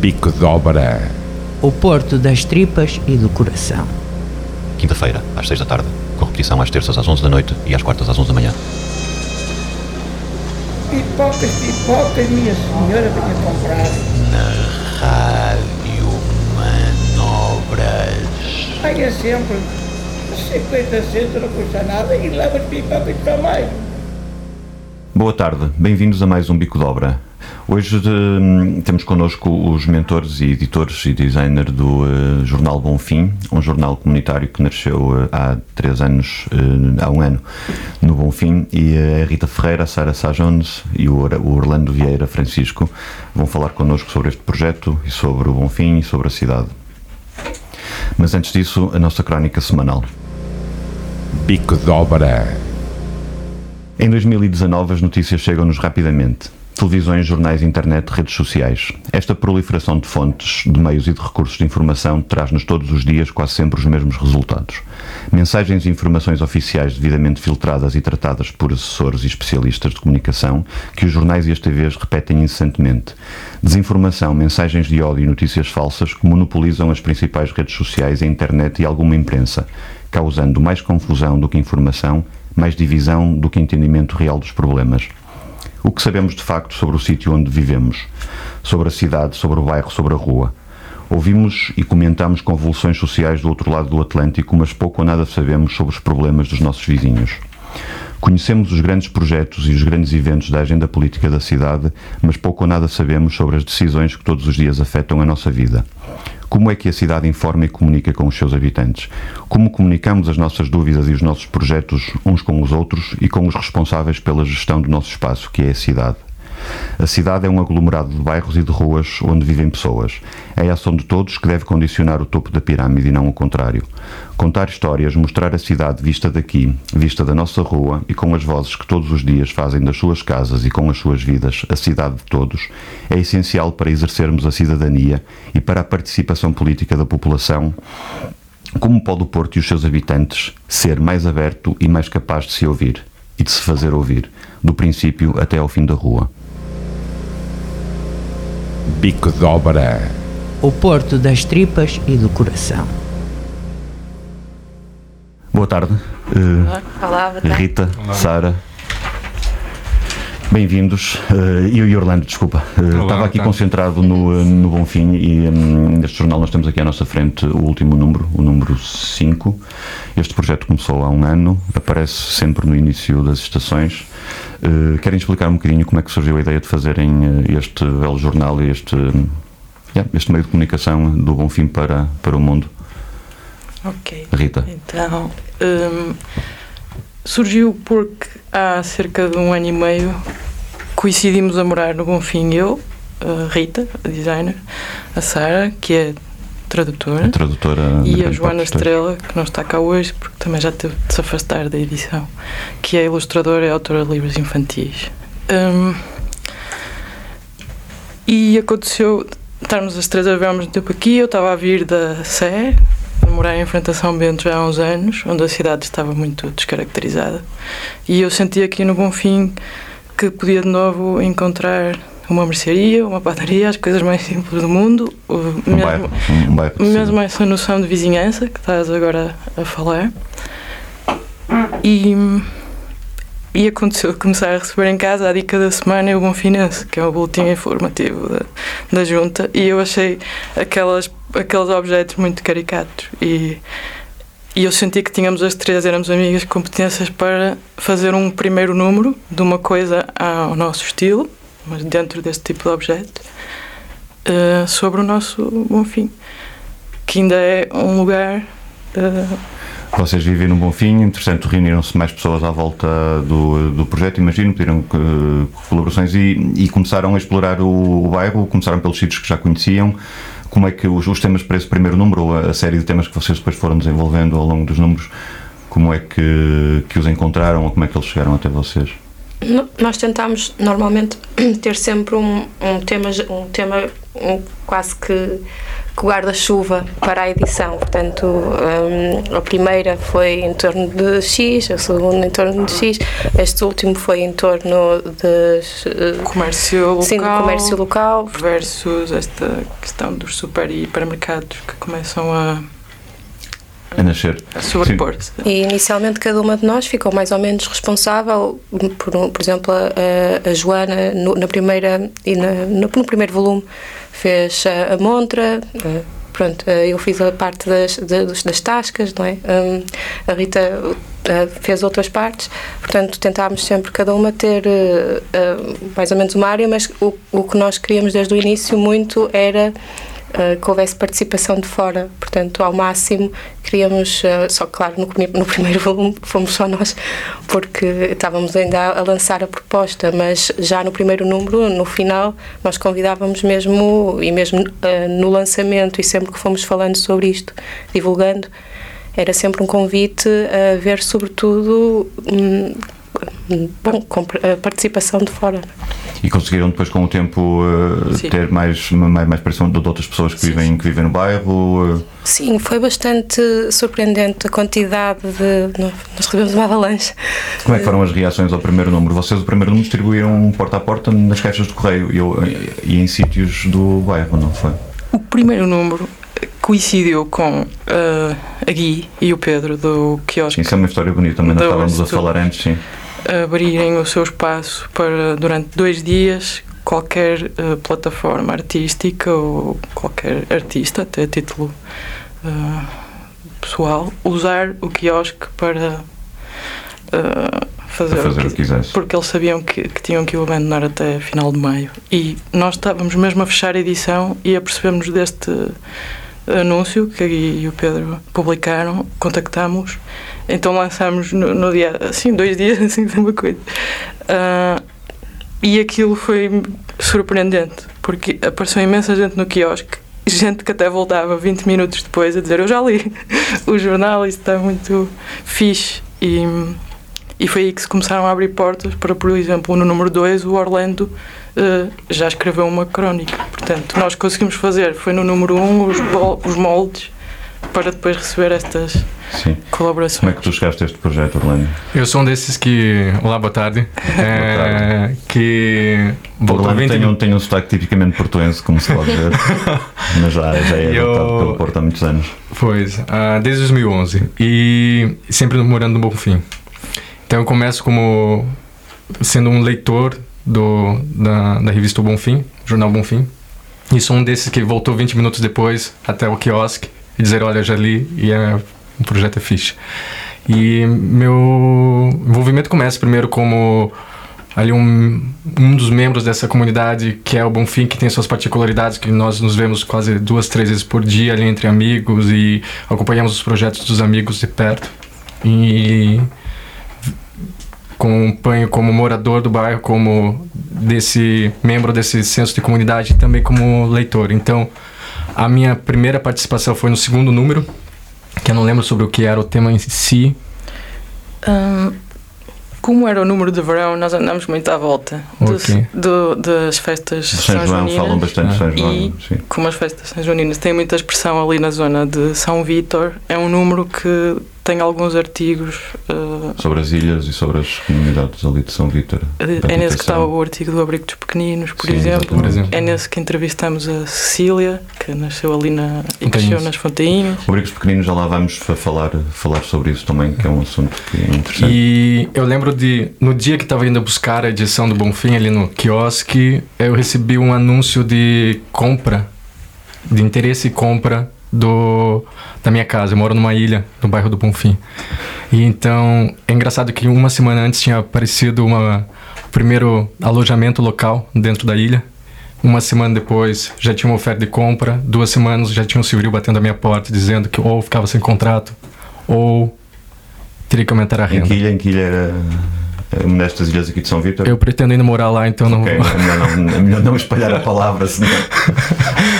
Bico de Obra. O Porto das Tripas e do Coração. Quinta-feira, às 6 da tarde, com repetição às terças às 11 da noite e às quartas às 11 da manhã. Pipocas, pipocas, minha senhora venha comprar. Rádio Manobras. Aí é sempre 50 centos, não custa nada e leva as pipocas também. Boa tarde, bem-vindos a mais um Bico de Obra. Hoje eh, temos connosco os mentores e editores e designer do eh, jornal Bonfim, um jornal comunitário que nasceu eh, há três anos, eh, há um ano, no Bonfim, e a Rita Ferreira, a Sara Sá Jones e o o Orlando Vieira Francisco vão falar connosco sobre este projeto e sobre o Bonfim e sobre a cidade. Mas antes disso, a nossa crónica semanal. Bico de Obra. Em 2019, as notícias chegam-nos rapidamente. Televisões, jornais, internet, redes sociais. Esta proliferação de fontes, de meios e de recursos de informação traz-nos todos os dias quase sempre os mesmos resultados. Mensagens e informações oficiais devidamente filtradas e tratadas por assessores e especialistas de comunicação que os jornais e as TVs repetem incessantemente. Desinformação, mensagens de ódio e notícias falsas que monopolizam as principais redes sociais, a internet e alguma imprensa, causando mais confusão do que informação, mais divisão do que entendimento real dos problemas. O que sabemos de facto sobre o sítio onde vivemos, sobre a cidade, sobre o bairro, sobre a rua? Ouvimos e comentamos convulsões sociais do outro lado do Atlântico, mas pouco ou nada sabemos sobre os problemas dos nossos vizinhos. Conhecemos os grandes projetos e os grandes eventos da agenda política da cidade, mas pouco ou nada sabemos sobre as decisões que todos os dias afetam a nossa vida. Como é que a cidade informa e comunica com os seus habitantes? Como comunicamos as nossas dúvidas e os nossos projetos uns com os outros e com os responsáveis pela gestão do nosso espaço, que é a cidade? A cidade é um aglomerado de bairros e de ruas onde vivem pessoas. É a ação de todos que deve condicionar o topo da pirâmide e não o contrário. Contar histórias, mostrar a cidade vista daqui, vista da nossa rua e com as vozes que todos os dias fazem das suas casas e com as suas vidas a cidade de todos, é essencial para exercermos a cidadania e para a participação política da população como pode o Porto e os seus habitantes ser mais aberto e mais capaz de se ouvir e de se fazer ouvir, do princípio até ao fim da rua? Bico de Obra. O Porto das Tripas e do Coração. Boa tarde, eh, Olá, boa tarde. Rita, Sara. Bem-vindos. Eh, eu e Orlando, desculpa. Eh, estava aqui tá. concentrado no, eh, no Bonfim e hum, neste jornal nós temos aqui à nossa frente o último número, o número 5. Este projeto começou há um ano, aparece sempre no início das estações. Querem explicar um bocadinho como é que surgiu a ideia de fazerem este belo jornal e este, hum, yeah, este meio de comunicação do Bonfim para, para o mundo? Ok. Rita. Então, hum, surgiu porque há cerca de um ano e meio coincidimos a morar no Bonfim eu, a Rita, a designer, a Sara, que é tradutora, A tradutora e a Joana. Estrela, que não está cá hoje porque também já teve de se afastar da edição, que é ilustradora e autora de livros infantis. Hum, e aconteceu estarmos as três a ver ao mesmo tempo aqui. Eu estava a vir da Sé, morar em frente a São Bento já há uns anos, onde a cidade estava muito descaracterizada. E eu senti aqui no Bonfim que podia de novo encontrar uma mercearia, uma padaria, as coisas mais simples do mundo. Um mesmo- um bairro mesmo essa noção de vizinhança que estás agora a falar. E, e aconteceu de começar a receber em casa a dica da semana e o Bonfinense, que é o boletim informativo da, da junta, e eu achei aquelas, aqueles objetos muito caricatos. E, e eu senti que tínhamos as três, éramos amigas, competências para fazer um primeiro número de uma coisa ao nosso estilo, mas dentro deste tipo de objeto, eh, sobre o nosso Bonfim, que ainda é um lugar. Vocês vivem num bom fim, entretanto reuniram-se mais pessoas à volta do, do projeto, imagino, pediram eh, colaborações e, e começaram a explorar o, o bairro, começaram pelos sítios que já conheciam. Como é que os, os temas para esse primeiro número, ou a, a série de temas que vocês depois foram desenvolvendo ao longo dos números, como é que, que os encontraram ou como é que eles chegaram até vocês? Nós tentamos normalmente ter sempre um, um tema, um tema um, quase que guarda-chuva para a edição. Portanto, hum, a primeira foi em torno de X, a segunda em torno de X, este último foi em torno de. eh, Comércio local. Sim, do comércio local. Versus esta questão dos super e hipermercados que começam a, A nascer. a sobrepor-se. E inicialmente cada uma de nós ficou mais ou menos responsável, por, por exemplo, a, a Joana no, na primeira e na, no, no primeiro volume fez a, a montra, eh, pronto, eu fiz a parte das, das, das tascas, não é? Hum, a Rita fez outras partes, portanto tentámos sempre cada uma ter eh, eh, mais ou menos uma área, mas o, o que nós queríamos desde o início muito era eh, que houvesse participação de fora, portanto, ao máximo queríamos, eh, só que claro, no, prime- no primeiro volume fomos só nós, porque estávamos ainda a, a lançar a proposta, mas já no primeiro número, no final, nós convidávamos mesmo, e mesmo eh, no lançamento, e sempre que fomos falando sobre isto, divulgando, era sempre um convite a ver, sobretudo, hum, bom, com a participação de fora. E conseguiram depois com o tempo Sim. ter mais, mais, mais pressão de outras pessoas que, vivem, que vivem no bairro? eh, Sim, foi bastante surpreendente a quantidade de. Nós recebemos uma avalanche. Como é que foram as reações ao primeiro número? Vocês, o primeiro número, distribuíram porta a porta nas caixas de correio e, eu- e em sítios do bairro, não foi? O primeiro número coincidiu com eh, a Gui e o Pedro do quiosque Isso é uma história bonita, também nós estávamos a falar antes, sim. Abrirem o seu espaço para, durante dois dias, qualquer eh, plataforma artística ou qualquer artista, até a título eh, pessoal, usar o quiosque para eh, fazer, Para fazer o que quisesse. porque eles sabiam que, que tinham que o abandonar até final de maio. E nós estávamos mesmo a fechar a edição e apercebemos deste anúncio que Gui e o Pedro publicaram, contactámos, então lançámos no, no dia, assim, dois dias, assim, uma coisa. Ah, e aquilo foi surpreendente, porque apareceu imensa gente no quiosque, gente que até voltava 20 minutos depois a dizer eu já li o jornal, isso está muito fixe. E, e foi aí que se começaram a abrir portas para, por exemplo, no número 2, o Orlando eh, já escreveu uma crónica. Portanto, nós conseguimos fazer, foi no número 1, um, os, os moldes para depois receber estas Sim. colaborações. Como é que tu chegaste a este projeto, Orlando? Eu sou um desses que. Olá, boa tarde. É, que. Voltou Orlando 20 tem um, tem um sotaque tipicamente portuense, como se pode ver, mas já, já é Eu- adotado pelo Porto há muitos anos. Pois, ah, desde 2011. E sempre morando no Bonfim. Então eu começo como sendo um leitor do, da, da revista O Bonfim, Jornal Bonfim. E sou um desses que voltou 20 minutos depois até o quiosque e dizer, olha, já li e é, um projeto é fixe. E meu envolvimento começa primeiro como ali um, um dos membros dessa comunidade que é o Bonfim, que tem suas particularidades, que nós nos vemos quase duas, três vezes por dia ali entre amigos e acompanhamos os projetos dos amigos de perto. E acompanho como morador do bairro, como desse membro desse senso de comunidade e também como leitor. Então, a minha primeira participação foi no segundo número, que eu não lembro sobre o que era o tema em si, Hum, como era o número de verão, nós andamos muito à volta dos- Ok. do- das festas De São João, falam bastante de São. João. E- Sim. Como as festas São Joaninas têm muita expressão ali na zona de São Vítor, é um número que tem alguns artigos. uh, Sobre as ilhas e sobre as comunidades ali de São Vítor. é da nesse que está o artigo do Abrigo dos Pequeninos, por Sim, exemplo. por exemplo. É nesse que entrevistamos a Cecília, que nasceu ali na, e cresceu nas Fontainhas. Obrigos Pequeninos, já lá vamos fa- falar, falar sobre isso também, que é um assunto que é interessante. E eu lembro de, no dia que estava indo buscar a edição do Bonfim ali no quiosque, eu recebi um anúncio de compra, de interesse e compra do, da minha casa. Eu moro numa ilha, no bairro do Bonfim. E então, é engraçado que uma semana antes tinha aparecido uma, primeiro alojamento local dentro da ilha. Uma semana depois já tinha uma oferta de compra. Duas semanas já tinha um civil batendo a minha porta dizendo que ou ficava sem contrato ou teria que aumentar a Em renda. que ilha, em que ilha era uma destas ilhas aqui de São Vítor? Eu pretendo ainda morar lá, então não, Ok, é melhor não, é melhor não espalhar a palavra, senão.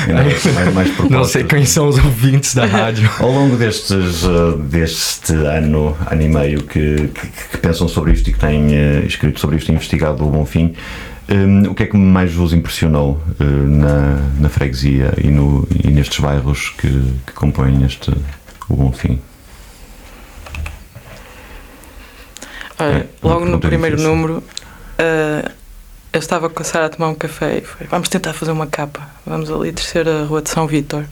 Ainda mais, mais, não sei quem são os ouvintes da rádio. Ao longo destes, uh, deste ano, ano e meio que, que, que pensam sobre isto e que têm uh, escrito sobre isto e investigado o Bonfim, Hum, o que é que mais vos impressionou uh, na, na freguesia e, no, e nestes bairros que, que compõem este o Bonfim? Olha, É, logo no primeiro difícil. número, eh, eu estava com a Sara a tomar um café e foi, vamos tentar fazer uma capa. Vamos ali descer a rua de São Vítor.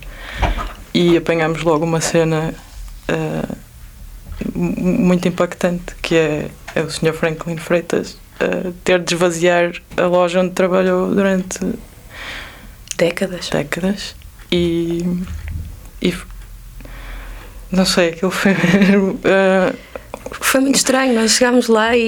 E apanhámos logo uma cena mu- muito impactante, que é, é o Sr. Franklin Freitas eh, ter de esvaziar a loja onde trabalhou durante Décadas. décadas e, e não sei, aquilo foi eh, Foi muito estranho, nós chegámos lá e,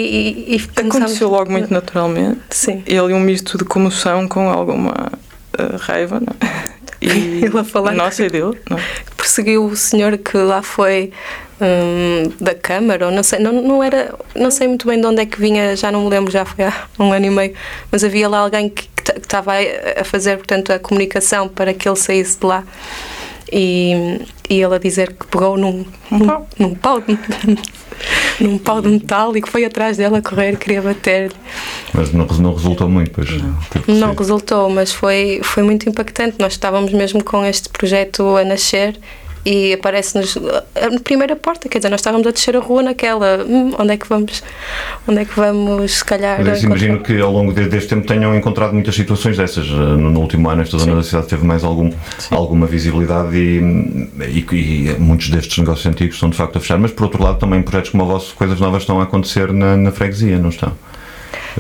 e, começámos- aconteceu logo muito naturalmente Sim. ele um misto de comoção com alguma eh, raiva não é? e Ele a falar. nossa e dele não é? perseguiu o senhor que lá foi hum, da Câmara, ou não sei, não, não era, não sei muito bem de onde é que vinha, já não me lembro, já foi há um ano e meio, mas havia lá alguém que estava a fazer, portanto, a comunicação para que ele saísse de lá. E, e ele a dizer que pegou num, num, pau. num pau num pau de metal e que foi atrás dela a correr, queria bater-lhe. Mas não, não resultou muito, pois. tive que Não resultou, mas foi, foi muito impactante. Nós estávamos mesmo com este projeto a nascer e aparece-nos a primeira porta, quer dizer, nós estávamos a descer a rua naquela, "Hum, onde é que vamos, onde é que vamos, se calhar. Mas encontrar?" imagino que ao longo de- deste tempo tenham encontrado muitas situações dessas. Eh, No, no último ano, esta zona da cidade teve mais algum, alguma visibilidade e, e, e muitos destes negócios antigos estão de facto a fechar. Mas por outro lado, também projetos como o vosso, coisas novas estão a acontecer na, na freguesia, não estão?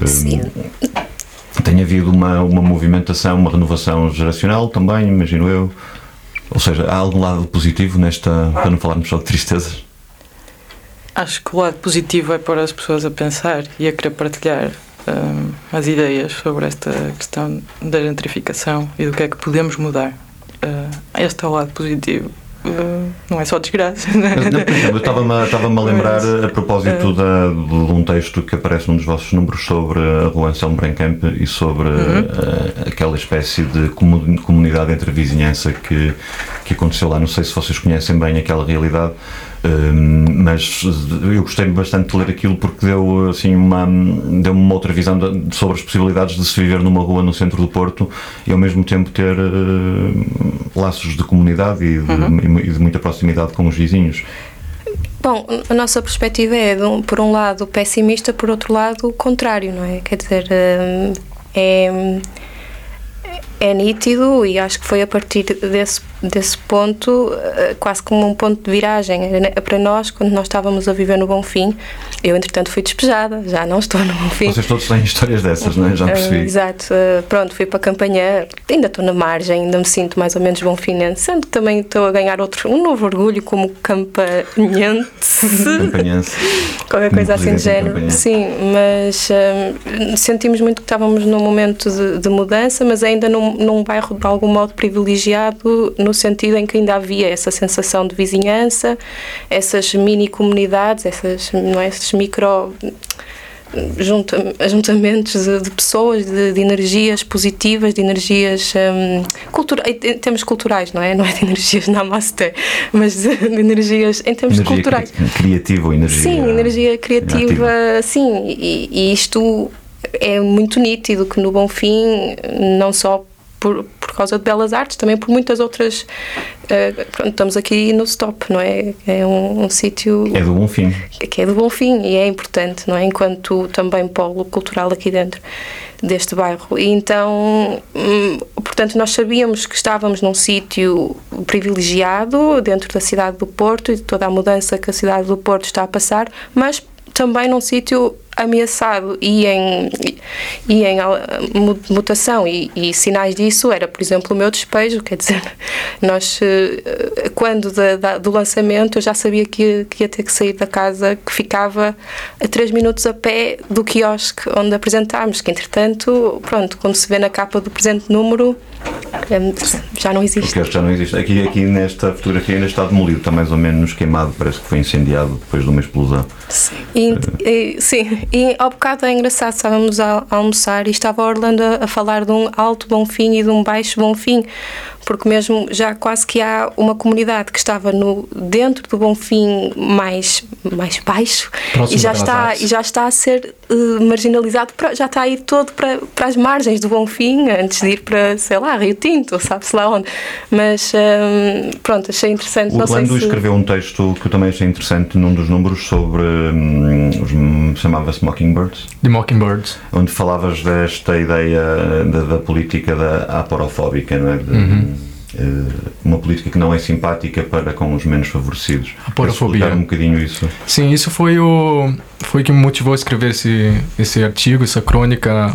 Eh, Sim. Tem havido uma, uma movimentação, uma renovação geracional também, imagino eu. Ou seja, há algum lado positivo nesta, para não falarmos só de tristezas? acho que o lado positivo é pôr as pessoas a pensar e a querer partilhar hum, as ideias sobre esta questão da gentrificação e do que é que podemos mudar Uh, este é o lado positivo não é só desgraça exemplo, eu estava-me a- estava-me a lembrar a propósito da, de um texto que aparece num dos vossos números sobre a rua Anselmo Brancamp e sobre eh, aquela espécie de comu- comunidade entre vizinhança que, que aconteceu lá. Não sei se vocês conhecem bem aquela realidade, hum, mas eu gostei bastante de ler aquilo porque deu assim uma, deu uma outra visão de- sobre as possibilidades de se viver numa rua no centro do Porto e ao mesmo tempo ter eh, laços de comunidade e de, e de muita proximidade com os vizinhos. Bom, a nossa perspectiva é, um- por um lado, pessimista, por outro lado, o contrário, não é? Quer dizer, hum, é, é nítido e acho que foi a partir desse, desse ponto, eh, quase como um ponto de viragem. Era Para nós, quando nós estávamos a viver no Bonfim, eu, entretanto, fui despejada, já não estou no Bonfim. Vocês todos têm histórias dessas, não é? Já Ah, percebi. exato, Ah, pronto, fui para a campanha, ainda estou na margem, ainda me sinto mais ou menos bonfinense, sendo que também estou a ganhar outro, um novo orgulho como campanhense, Campanhense. qualquer coisa assim de género. campanha. Sim, mas sentimos muito que estávamos num momento de, de mudança, mas ainda num, num bairro de algum modo privilegiado, no sentido em que ainda havia essa sensação de vizinhança, essas mini comunidades, essas, não é, esses micro junta- ajuntamentos de, de pessoas, de, de energias positivas, de energias cultura, em termos culturais, não é? Não é de energias namaste, mas de, de energias em termos Energia culturais. cri- criativa energia. Sim, energia criativa, sim, e, e isto é muito nítido que no Bonfim, não só por, por causa de belas artes, também por muitas outras. eh, pronto, estamos aqui no stop, não é? É um, um sítio É do bom fim. que é do Bonfim e é importante, não é? Enquanto também polo cultural aqui dentro deste bairro. E então, hum, portanto, nós sabíamos que estávamos num sítio privilegiado dentro da cidade do Porto e de toda a mudança que a cidade do Porto está a passar, mas também num sítio ameaçado e em, e em ah, mu- mutação e, e sinais disso era, por exemplo, o meu despejo, quer dizer, nós eh, quando da- da- do lançamento eu já sabia que ia, que ia ter que sair da casa que ficava a 3 minutos a pé do quiosque onde apresentámos, que entretanto, pronto, quando se vê na capa do presente número eh, já não existe. já não existe. Aqui, aqui nesta fotografia ainda está demolido, está mais ou menos queimado, parece que foi incendiado depois de uma explosão. E, e- sim, e ao bocado é engraçado, estávamos a, almoçar e estava Orlando a, a falar de um alto bom fim e de um baixo bom fim, porque mesmo já quase que há uma comunidade que estava no, dentro do Bonfim mais, mais baixo Próximo e já, está, artes. e já está a ser eh, marginalizado, para- já está a ir todo para, para as margens do Bonfim, antes de ir para, sei lá, Rio Tinto, ou sabe-se lá onde. Mas hum, pronto, achei interessante. O não Orlando se... escreveu um texto que eu também achei interessante num dos números sobre. hum, hum, chamava-se Mockingbirds, The Mockingbirds. onde falavas desta ideia da, da política da aporofóbica, não é? De, Uhum. Eh, uma política que não é simpática para com os menos favorecidos. Queres explicar um bocadinho isso. Sim, isso foi o foi que me motivou a escrever esse esse artigo, essa crônica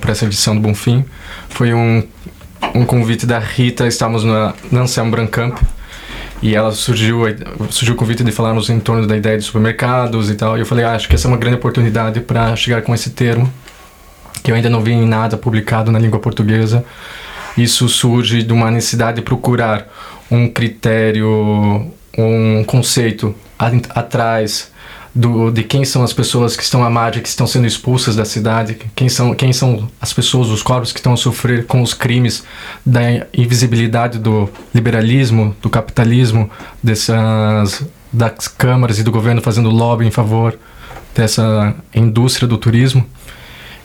para essa edição do Bonfim. Foi um um convite da Rita, estávamos na, na Anselmo Brancamp e ela surgiu a- surgiu o convite de falarmos em torno da ideia de supermercados e tal. E eu falei, ah, acho que essa é uma grande oportunidade para chegar com esse termo que eu ainda não vi em nada publicado na língua portuguesa. Isso surge de uma necessidade de procurar um critério, um conceito atrás do, de quem são as pessoas que estão à margem, que estão sendo expulsas da cidade, quem são, quem são as pessoas, os corpos que estão a sofrer com os crimes da invisibilidade do liberalismo, do capitalismo, dessas das câmaras e do governo fazendo lobby em favor dessa indústria do turismo.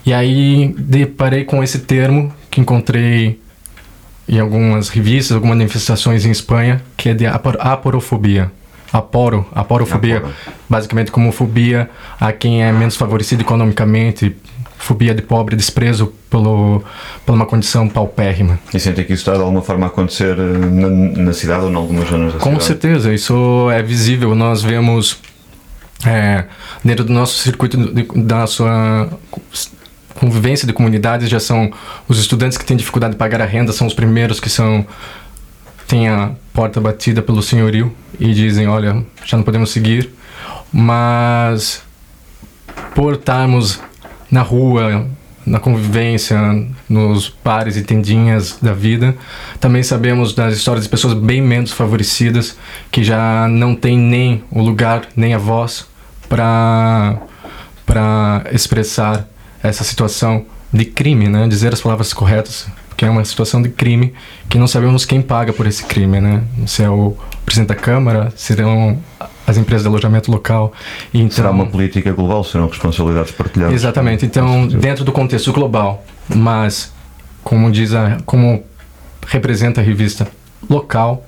E aí deparei com esse termo que encontrei em algumas revistas, algumas manifestações em Espanha, que é de apor aporofobia. Aporo, aporofobia, Aporo. basicamente como fobia a quem é menos favorecido economicamente, fobia de pobre, desprezo pelo, por uma condição paupérrima. E sentem que isso está de alguma forma a acontecer eh, na, na cidade ou em algumas zonas da Com cidade? certeza, isso é visível. Nós vemos é, dentro do nosso circuito de- da sua convivência de comunidades já são os estudantes que têm dificuldade de pagar a renda são os primeiros que são têm a porta batida pelo senhorio e dizem olha já não podemos seguir. Mas por estarmos na rua na convivência nos bares e tendinhas da vida também sabemos das histórias de pessoas bem menos favorecidas que já não têm nem o lugar nem a voz para para expressar essa situação de crime, né? Dizer as palavras corretas, porque é uma situação de crime que não sabemos quem paga por esse crime, né? Se é o presidente da Câmara, serão as empresas de alojamento local. E então, Será uma política global, serão responsabilidades partilhadas. Exatamente. Então, dentro do contexto global, mas como diz a, como representa a revista local,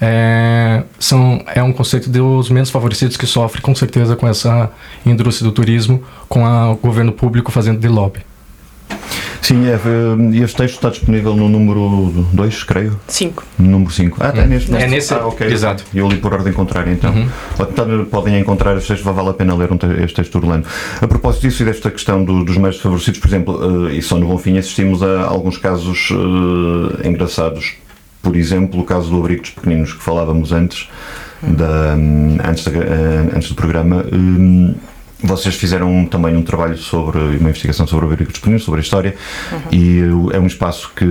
é, são, é um conceito dos menos favorecidos que sofre com certeza com essa indústria do turismo, com a- o governo público fazendo de lobby. Sim, é, eh, este texto está disponível no número 2, creio. Cinco. No número 5. Ah, é neste. É nesse- ah, ok. exato. Eu li por ordem contrária, então. Uhum. Portanto, podem encontrar este texto, vale a pena ler um te- este texto do Orlando. A propósito disso e desta questão do- dos mais favorecidos, por exemplo, eh, e só no Bonfim assistimos a alguns casos eh, engraçados. Por exemplo, o caso do abrigo dos pequeninos que falávamos antes, da, hum, antes, da- eh, antes do programa. Hum, vocês fizeram também um trabalho sobre uma investigação sobre o abrigo dos pequeninos, sobre a história, e eh, é um espaço que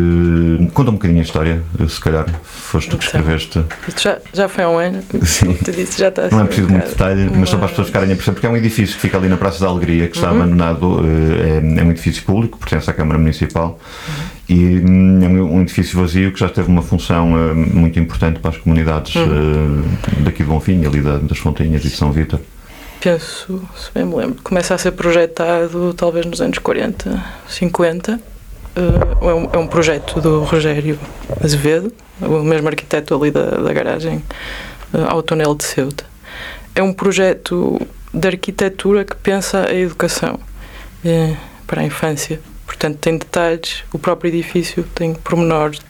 conta um bocadinho a história, eh, se calhar foste tu que Então. escreveste. Isto já, já foi há um ano. Sim. Te disse, já está Não é preciso um muito detalhe, mas só para as pessoas ficarem a perceber, porque é um edifício que fica ali na Praça da Alegria, que Uhum. está abandonado, eh, é, é um edifício público, pertence à Câmara Municipal, Uhum. E hum, é um edifício vazio que já teve uma função eh, muito importante para as comunidades Uhum. eh, daqui de Bonfim, ali da- das Fontinhas e de São Vítor. Penso, se bem me lembro, começa a ser projetado talvez nos anos 40, 50. Uh, é, um, é um projeto do Rogério Azevedo, o mesmo arquiteto ali da, da garagem uh, ao túnel de Ceuta. É um projeto de arquitetura que pensa a educação para a infância. Portanto, tem detalhes, o próprio edifício tem pormenores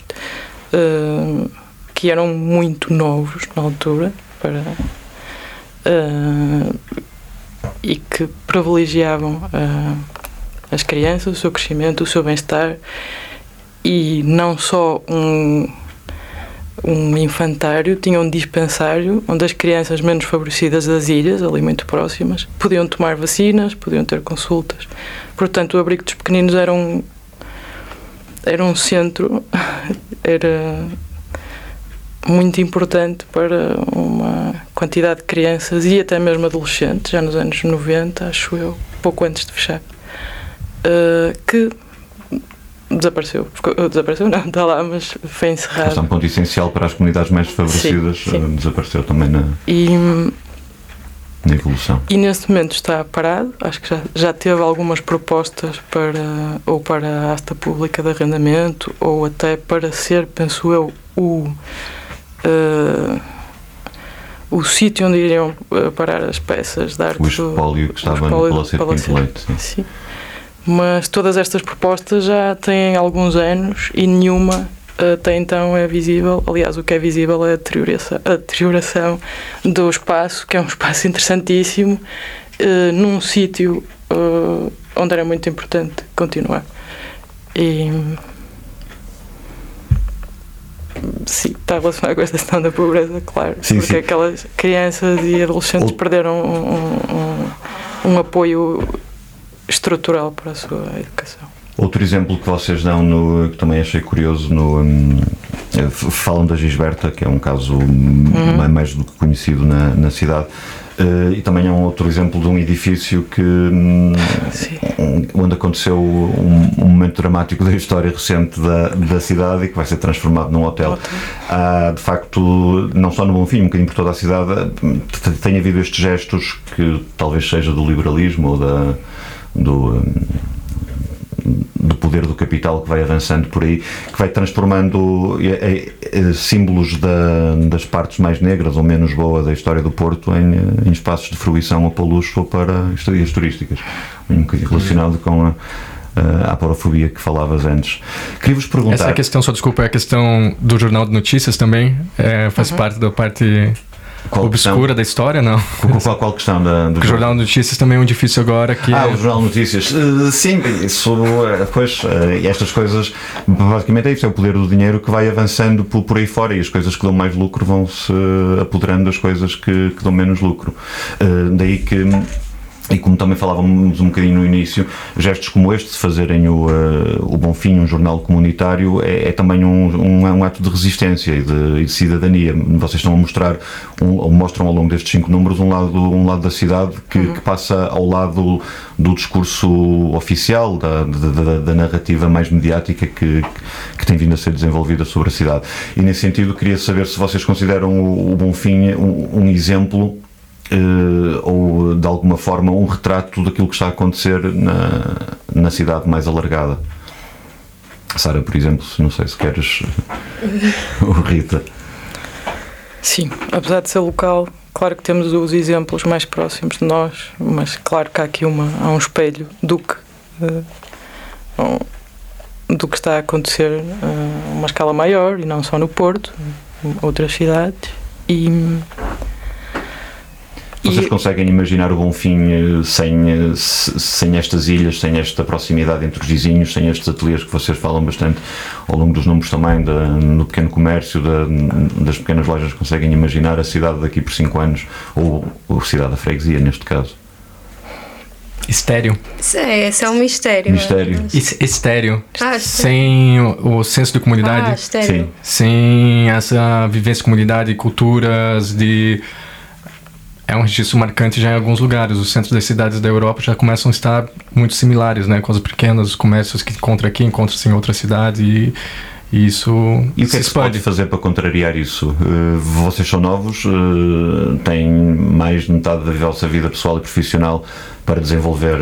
uh, que eram muito novos na altura para ah, e que privilegiavam ah, as crianças, o seu crescimento, o seu bem-estar. E não só um, um infantário, tinha um dispensário onde as crianças menos favorecidas das ilhas, ali muito próximas, podiam tomar vacinas, podiam ter consultas. Portanto, o abrigo dos pequeninos era um, era um centro, era muito importante para uma quantidade de crianças e até mesmo adolescentes, já nos anos 90, acho eu, pouco antes de fechar, uh, que desapareceu. Ficou- desapareceu, não, está lá, mas foi Esse é um encerrado. ponto essencial para as comunidades mais desfavorecidas. Sim, sim. eh, Desapareceu também na, E, na evolução. e neste momento está parado. Acho que já, já teve algumas propostas para ou para a asta pública de arrendamento ou até para ser, penso eu, o. eh, o sítio onde iriam eh, parar as peças de arte O do- espólio que estava no Palácio de Pinto. Leite. sim. Sim. Mas todas estas propostas já têm alguns anos e nenhuma até então é visível. Aliás, o que é visível é a deterioração, a deterioração do espaço, que é um espaço interessantíssimo, eh, num sítio eh, onde era muito importante continuar. E. Sim, está relacionado com esta questão da pobreza, claro. Sim, porque sim. aquelas crianças e adolescentes perderam um- um- um apoio estrutural para a sua educação. Outro exemplo que vocês dão, no, que também achei curioso, no, hum, eh, falam da Gisberta, que é um caso hum, Uhum. mais do que conhecido na, na cidade, eh, e também é um outro exemplo de um edifício que, hum, um- onde aconteceu um, um momento dramático da história recente da, da cidade e que vai ser transformado num hotel. Hotel. Há, de facto, não só no Bonfim, um bocadinho por toda a cidade, tem havido estes gestos que talvez seja do liberalismo ou da, do, do poder do capital que vai avançando por aí, que vai transformando símbolos da- das partes mais negras ou menos boa da história do Porto em, em espaços de fruição ou para luxo ou para estadias turísticas. Um bocadinho relacionado com a, a aporofobia que falavas antes. Queria-vos perguntar. Essa questão, só desculpa, é a questão do Jornal de Notícias também. É, faz parte da parte qual obscura da história, não? Questão, qual, qual questão da, do o Jornal de Notícias também é um difícil agora que Ah, é- o Jornal de Notícias. Eh, sim, isso, eh, pois, eh, estas coisas, basicamente é isso, é o poder do dinheiro que vai avançando por, por aí fora e as coisas que dão mais lucro vão-se apoderando das coisas que, que dão menos lucro. Daí que. E como também falávamos um bocadinho no início, gestos como este, de fazerem o, eh, o Bonfim, um jornal comunitário, é, é também um, um, um ato de resistência e de, e de cidadania. Vocês estão a mostrar, um, ou mostram ao longo destes cinco números, um lado, um lado da cidade que, que passa ao lado do discurso oficial, da, da, da- da narrativa mais mediática que, que tem vindo a ser desenvolvida sobre a cidade. E nesse sentido, queria saber se vocês consideram o, o Bonfim um, um exemplo eh, ou de alguma forma um retrato daquilo que está a acontecer na, na cidade mais alargada. Sara, por exemplo, não sei se queres. ou Rita. Sim, apesar de ser local, claro que temos os exemplos mais próximos de nós, mas claro que há aqui uma, há um espelho do que, eh, do que está a acontecer eh, a uma escala maior e não só no Porto, outras cidades. E, Vocês e- conseguem imaginar o Bonfim eh, sem, eh, se- sem estas ilhas, sem esta proximidade entre os vizinhos, sem estes ateliês que vocês falam bastante ao longo dos números também, da, no pequeno comércio, da- das pequenas lojas, conseguem imaginar a cidade daqui por 5 anos, ou a cidade da freguesia neste caso? estéreo. Isso é, esse é um mistério. Mistério. Es- Estéreo. Ah, estéreo. sem o, o senso de Ah, comunidade. estéreo. Sim. sem essa vivência de comunidade, culturas, de. É um registro marcante já em alguns lugares. Os centros das cidades da Europa já começam a estar muito similares, né? Com os pequenos comércios que encontra aqui, encontra-se em outras cidades e, e isso E o que se é que se pode fazer para contrariar isso? Eh, vocês são novos, eh, têm mais de metade da vossa vida pessoal e profissional para desenvolver,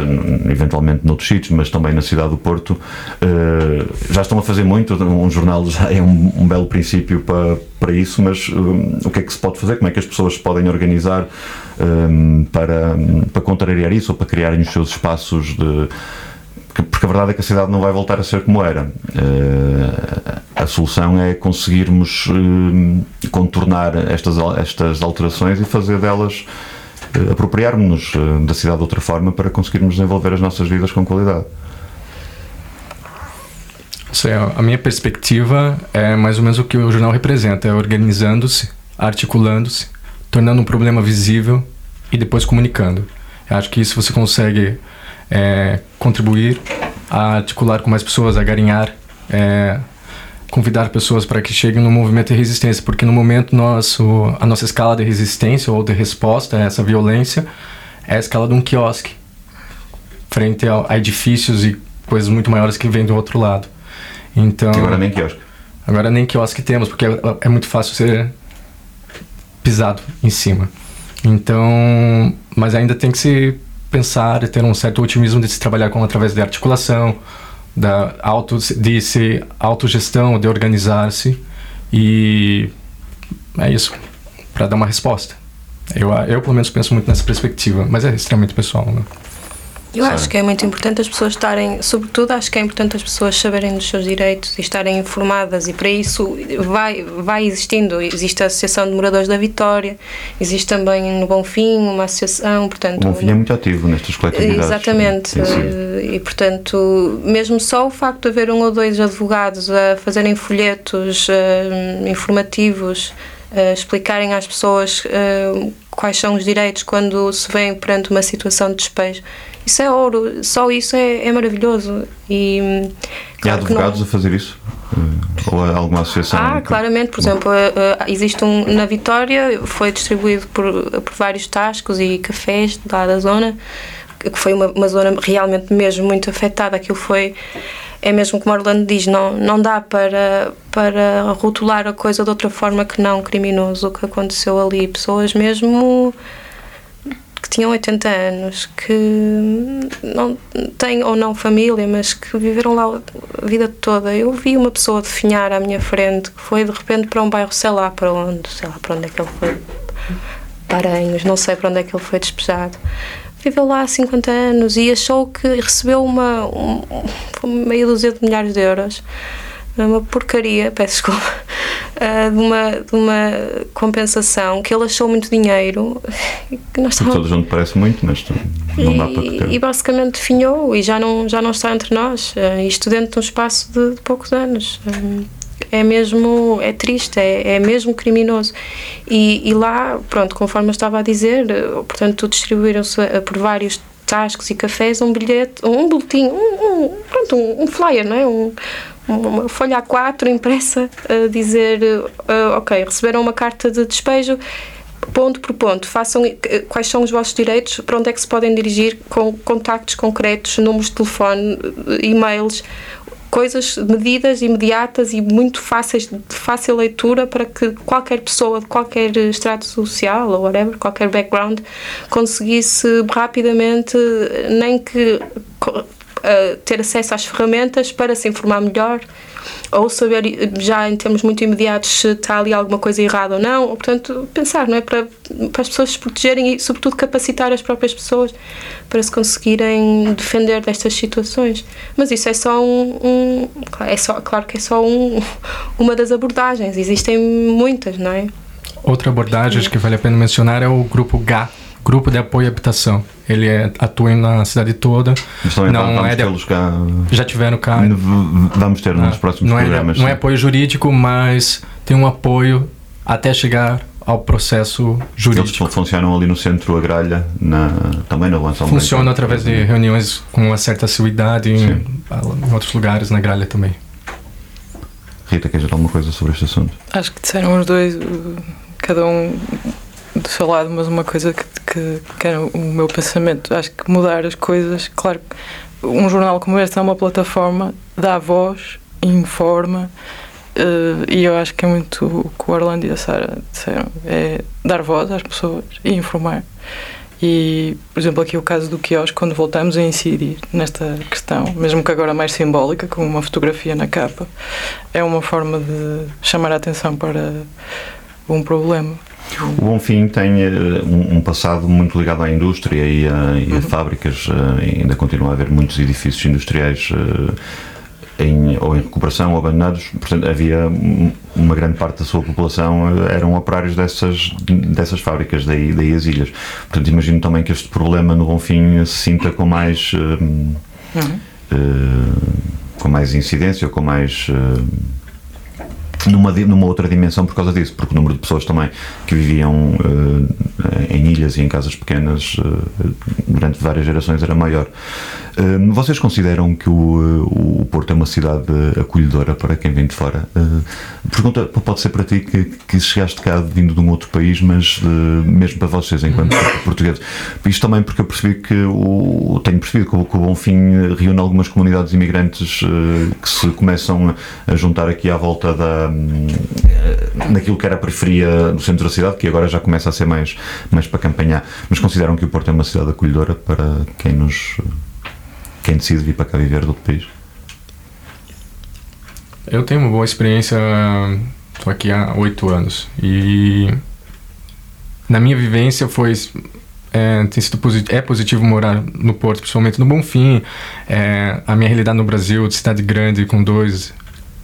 eventualmente noutros sítios, mas também na cidade do Porto. Eh, já estão a fazer muito, um jornal já é um, um belo princípio para, para isso, mas o que é que se pode fazer? Como é que as pessoas se podem organizar para, para contrariar isso ou para criarem os seus espaços de porque- porque a verdade é que a cidade não vai voltar a ser como era. Eh, a solução é conseguirmos eh, contornar estas, estas alterações e fazer delas, eh, apropriarmos-nos da cidade de outra forma para conseguirmos desenvolver as nossas vidas com qualidade. É, a minha perspectiva é mais ou menos o que o jornal representa, é organizando-se, articulando-se, tornando um problema visível e depois comunicando. Eu acho que isso você consegue é, contribuir a articular com mais pessoas, a garinhar, é, convidar pessoas para que cheguem no movimento de resistência, porque no momento nosso, a nossa escala de resistência ou de resposta a essa violência é a escala de um quiosque, frente a, a edifícios e coisas muito maiores que vêm do outro lado. Então, E agora nem quiosque. Agora nem quiosque temos, porque é, é muito fácil ser pisado em cima. Então, mas ainda tem que se pensar e ter um certo otimismo de se trabalhar com através da articulação, da auto, de se autogestão, de organizar-se e é isso para dar uma resposta. Eu, eu pelo menos penso muito nessa perspectiva, mas é extremamente pessoal. Né? Eu acho que é muito importante as pessoas estarem, sobretudo acho que é importante as pessoas saberem dos seus direitos e estarem informadas e para isso vai, vai existindo, existe a Associação de Moradores da Vitória, existe também no Bonfim uma associação, portanto... O Bonfim é muito ativo nestas coletividades. Exatamente, eh, e portanto, mesmo só o facto de haver um ou dois advogados a fazerem folhetos eh, informativos, a explicarem às pessoas eh, quais são os direitos quando se vem perante uma situação de despejo, isso é ouro, só isso é, é maravilhoso. E, hum, E há claro que não- advogados a fazer isso? Eh, Ou há alguma associação? ah, que- claramente, por exemplo, eh, eh, existe um na Vitória, foi distribuído por, por vários tascos e cafés lá da zona, que foi uma, uma zona realmente mesmo muito afetada. Aquilo foi, é mesmo como Orlando diz, não, não dá para, para rotular a coisa de outra forma que não criminoso o que aconteceu ali. Pessoas mesmo que tinham 80 anos, que não têm ou não família, mas que viveram lá a vida toda. Eu vi uma pessoa definhar à minha frente que foi de repente para um bairro, sei lá para onde, sei lá para onde é que ele foi. Paranhos, não sei para onde é que ele foi despejado. Viveu lá há 50 anos e achou que recebeu uma, um, meia dúzia de milhares de euros. Uma porcaria, peço desculpa, ah, de, uma, de uma compensação que ele achou muito dinheiro. Que nós Por todos onde parece muito, mas não dá para e, ter. e basicamente finhou e já não, já não está entre nós. eh, Isto dentro de um espaço de, de poucos anos. É mesmo, é triste, é, é mesmo criminoso. E, e lá, pronto, conforme eu estava a dizer, portanto, distribuíram-se eh, por vários tascos e cafés um bilhete, um boletim, um, um, pronto, um, um flyer, não é? Um, uma folha A4 impressa a dizer, eh, ok, receberam uma carta de despejo, ponto por ponto, façam eh, quais são os vossos direitos, para onde é que se podem dirigir com contactos concretos, números de telefone, e-mails, coisas, medidas imediatas e muito fáceis, de fácil leitura para que qualquer pessoa de qualquer estrato social ou whatever, qualquer background, conseguisse rapidamente, nem que ter acesso às ferramentas para se informar melhor ou saber já em termos muito imediatos se está ali alguma coisa errada ou não, ou portanto pensar, não é? Para, para as pessoas se protegerem e sobretudo capacitar as próprias pessoas para se conseguirem defender destas situações. Mas isso é só um, um é só, claro que é só um, uma das abordagens, existem muitas, não é? Outra abordagem que vale a pena mencionar é o grupo GA, Grupo de Apoio à Habitação. Ele é, atua na cidade toda. Mas também não vamos é de- cá. Já tiveram cá. Vamos ter nos Ah, próximos não é, programas. não é apoio jurídico, mas tem um apoio até chegar ao processo Eles jurídico. funcionam ali no centro Agralha, na, também na São Funciona Bento. através de reuniões com uma certa assiduidade em, em outros lugares, na gralha também. Rita, queres dizer alguma coisa sobre este assunto? Acho que disseram os dois, cada um do seu lado, mas uma coisa que, que, que era o meu pensamento. Acho que mudar as coisas, claro, um jornal como este é uma plataforma, dá voz, informa, uh, e eu acho que é muito o que o Orlando e a Sara disseram: é dar voz às pessoas e informar. E, por exemplo, aqui o caso do quiosque, quando voltamos a incidir nesta questão, mesmo que agora mais simbólica, com uma fotografia na capa, é uma forma de chamar a atenção para um problema. O Bonfim tem eh, um, passado muito ligado à indústria e a, e a fábricas. eh, ainda continua a haver muitos edifícios industriais eh, em, ou em recuperação ou abandonados. Portanto, havia um- uma grande parte da sua população eram operários dessas, dessas fábricas, daí, daí as ilhas. Portanto, imagino também que este problema no Bonfim se sinta com mais. eh, eh, com mais incidência ou com mais. eh, numa, numa outra dimensão por causa disso, porque o número de pessoas também que viviam eh, em ilhas e em casas pequenas eh, durante várias gerações era maior. Eh, vocês consideram que o, eh, o Porto é uma cidade acolhedora para quem vem de fora? Pergunta pode ser para ti que, que chegaste cá vindo de um outro país, mas mesmo para vocês enquanto portugueses. Isto também porque eu percebi que o, tenho percebido que o, que o Bonfim reúne algumas comunidades imigrantes que se começam a juntar aqui à volta da hum, eh, naquilo que era a periferia do centro da cidade, que agora já começa a ser mais, mais para campanhar. Mas consideram que o Porto é uma cidade acolhedora para quem nos quem decide vir para cá viver do outro país? Eu tenho uma boa experiência, estou aqui há oito anos e na minha vivência foi é, tem sido posi- é positivo morar no Porto, principalmente no Bonfim. É, a minha realidade no Brasil, de cidade grande, com dois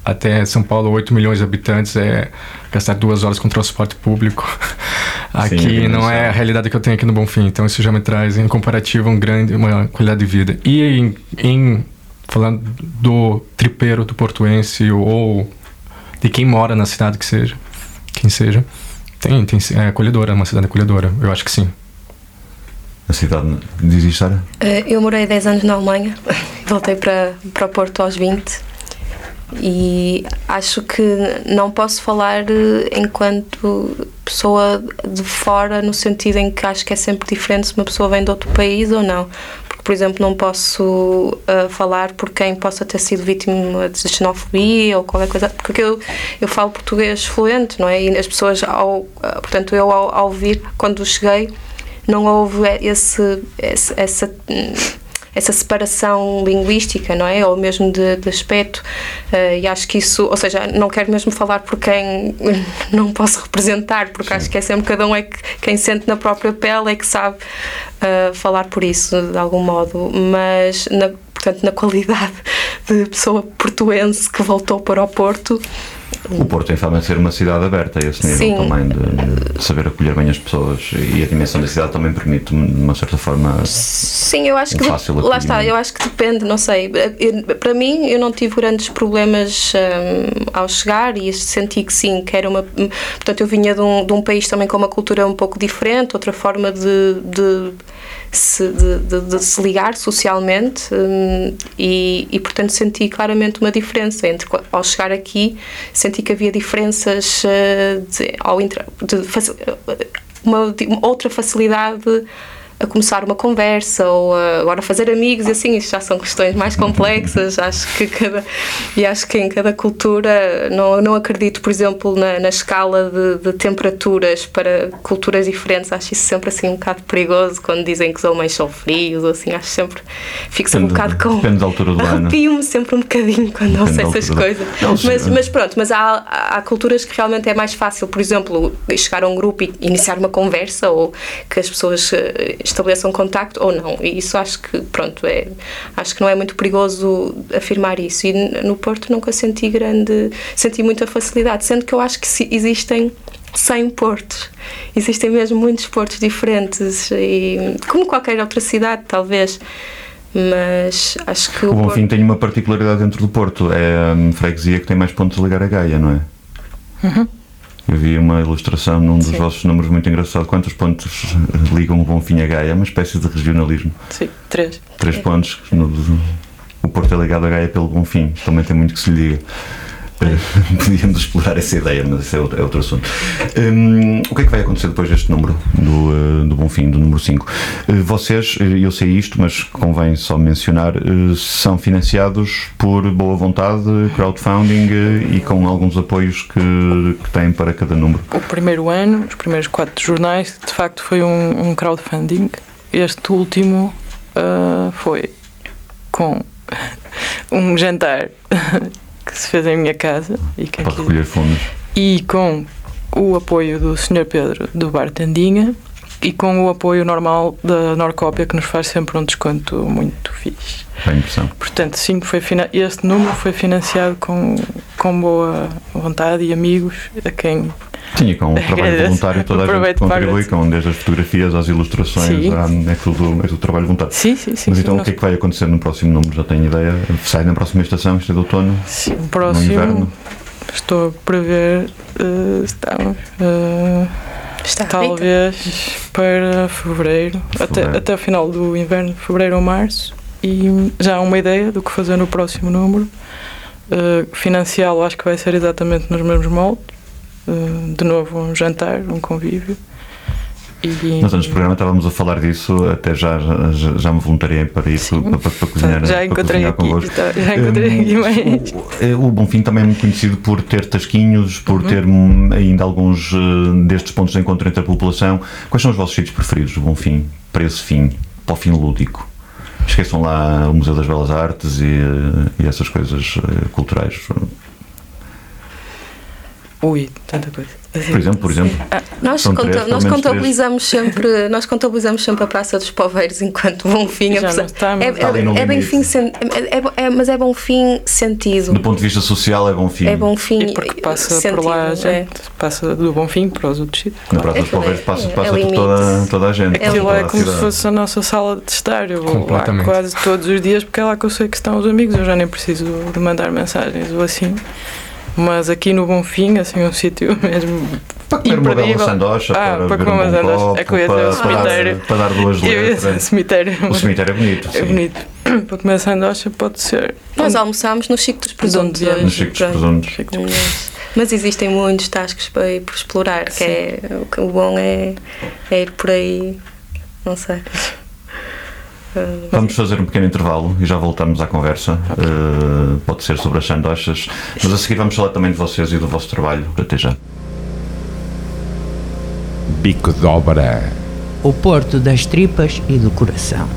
até São Paulo, 8 milhões de habitantes, é gastar duas horas com transporte público. Aqui é não é a realidade que eu tenho aqui no Bonfim, então isso já me traz, em comparativo, um grande, uma qualidade de vida. E em, em falando do tripeiro, do portuense ou de quem mora na cidade que seja, quem seja, tem, tem é acolhedora, é uma cidade acolhedora, eu acho que sim. A cidade diz Sara? Eh, Eu morei 10 anos na Alemanha, voltei para, para o Porto aos 20 e acho que não posso falar eh, enquanto pessoa de fora, no sentido em que acho que é sempre diferente se uma pessoa vem de outro país ou não. Porque, por exemplo, não posso eh, falar por quem possa ter sido vítima de xenofobia ou qualquer coisa, porque eu, eu falo português fluente, não é? E as pessoas, ao, eh, portanto, eu ao, ao vir, quando cheguei, não houve esse, esse- essa, hum, essa separação linguística, não é? Ou mesmo de, de aspecto. Eh, e acho que isso, ou seja, não quero mesmo falar por quem não posso representar, porque acho que é sempre cada um é que quem sente na própria pele é que sabe eh, falar por isso, de algum modo. Mas, na, portanto, na qualidade de pessoa portuense que voltou para o Porto, O Porto tem fama de ser uma cidade aberta a esse nível Sim. também, de, de saber acolher bem as pessoas e a dimensão da cidade também permite, de uma certa forma, Sim, eu acho Um que fácil lá está, eu acho que depende, não sei. Para mim, eu não tive grandes problemas hum, ao chegar e senti que sim, que era uma. Portanto, eu vinha de um, de um país também com uma cultura um pouco diferente, outra forma de. de se, de, de- de se ligar socialmente hum, e, e, portanto, senti claramente uma diferença entre ao chegar aqui, senti que havia diferenças eh, de, ao de de- uma outra facilidade a começar uma conversa ou a, agora fazer amigos e assim, isto já são questões mais complexas, acho que cada e acho que em cada cultura não, não acredito, por exemplo, na, na escala de, de temperaturas para culturas diferentes, acho isso sempre assim um bocado perigoso quando dizem que os homens são frios ou assim, acho sempre fico sempre um bocado com depende da altura do ano. arrepio-me sempre um bocadinho quando ouço essas coisas. Não, mas, mas pronto, mas há, há há culturas que realmente é mais fácil, por exemplo, chegar a um grupo e iniciar uma conversa ou que as pessoas eh, estabeleçam contacto ou não. E isso acho que, pronto, é, acho que não é muito perigoso afirmar isso. E no Porto nunca senti grande, senti muita facilidade, sendo que eu acho que se- existem 100 portos. Existem mesmo muitos portos diferentes, e, como qualquer outra cidade, talvez. Mas acho que o, O Porto- Bonfim tem uma particularidade dentro do Porto. É a hum, freguesia que tem mais pontos a ligar a Gaia, não é? Eu vi uma ilustração num dos Sim. vossos números muito engraçado. Quantos pontos ligam o Bonfim a Gaia? É uma espécie de regionalismo. Sim, três. Três pontos. No, o Porto é ligado a Gaia pelo Bonfim. Também tem muito que se lhe diga. Eh, Podíamos explorar essa ideia, mas esse é outro, é outro assunto. Hum, o que é que vai acontecer depois deste número, do, eh, do Bonfim, do número 5? vocês, eh, eu sei isto, mas convém só mencionar, eh, são financiados por boa vontade, crowdfunding eh, e com alguns apoios que, que têm para cada número. O primeiro ano, os primeiros quatro jornais, de facto foi um, um crowdfunding. Este último ah, foi com um jantar que se fez em minha casa e, Para recolher fundos. e com o apoio do Sr. Pedro do Bar Tandinha e com o apoio normal da Norcópia que nos faz sempre um desconto muito fixe. Bem impressão. Portanto, sim, foi este número foi financiado com, com boa vontade e amigos a quem Sim, e com o trabalho voluntário toda a gente contribui, com desde as fotografias às ilustrações, à- é, tudo, é tudo trabalho voluntário. Sim, sim, sim. Mas sim, então o que é que vai acontecer no próximo número? Já tenho ideia? Sai na próxima estação, isto é de outono? sim, o No próximo. inverno? estou a prever, uh, estamos, uh, Está talvez para fevereiro, Fevereiro. Até, até o final do inverno, fevereiro ou março, e já há uma ideia do que fazer no próximo número. Uh, financiá-lo acho que vai ser exatamente nos mesmos moldes. Uh, de novo, um jantar, um convívio. E, Nós antes do programa estávamos a falar disso, até já, já, já me voluntariei para isso, para, para, para cozinhar, já para encontrei cozinhar aqui, convosco. tá, já encontrei Hum, aqui mais. o- O Bonfim também é muito conhecido por ter tasquinhos, por Uhum. ter hum, ainda alguns eh, destes pontos de encontro entre a população. Quais são os vossos sítios preferidos do Bonfim, para esse fim, para o fim lúdico? Esqueçam lá o Museu das Belas Artes e, eh, e essas coisas eh, culturais. Ui, tanta coisa. Por exemplo, por exemplo, Nós, São conta- três, nós contabilizamos sempre nós contabilizamos sempre a Praça dos Poveiros enquanto bom fim Já apesar- é, é, é bem fim sen- é, é- é- mas é bom fim sentido do ponto de vista social é Bonfim. é bom fim E porque passa sentido, por lá a é. gente, passa do bom fim para os outros sítios. Na Praça dos É, Poveiros passa, é passa por toda, toda a gente. É Aquilo é como se fosse a nossa sala de estar. Eu vou lá quase todos os dias porque é lá que eu sei que estão os amigos. Eu já nem preciso de mandar mensagens ou assim. Mas aqui no Bonfim, assim, um sítio mesmo. Para comer uma bela imperdível. sandocha, Ah, para, comer um uma sandocha. É que eu ia dizer para, o para dar, cemitério. para dar duas letras. cemitério. O cemitério é bonito, É sim. bonito. Para comer sandocha pode ser. nós almoçámos no Chico dos Presuntos Chicos Pronto. Presuntos. Mas, existem muitos tascos para ir por explorar que é, o bom é, é ir por aí não sei Vamos fazer um pequeno intervalo e já voltamos à conversa. Uh, pode ser sobre as sandochas, mas a seguir vamos falar também de vocês e do vosso trabalho. Até já. Bico de Obra. O porto das tripas e do coração.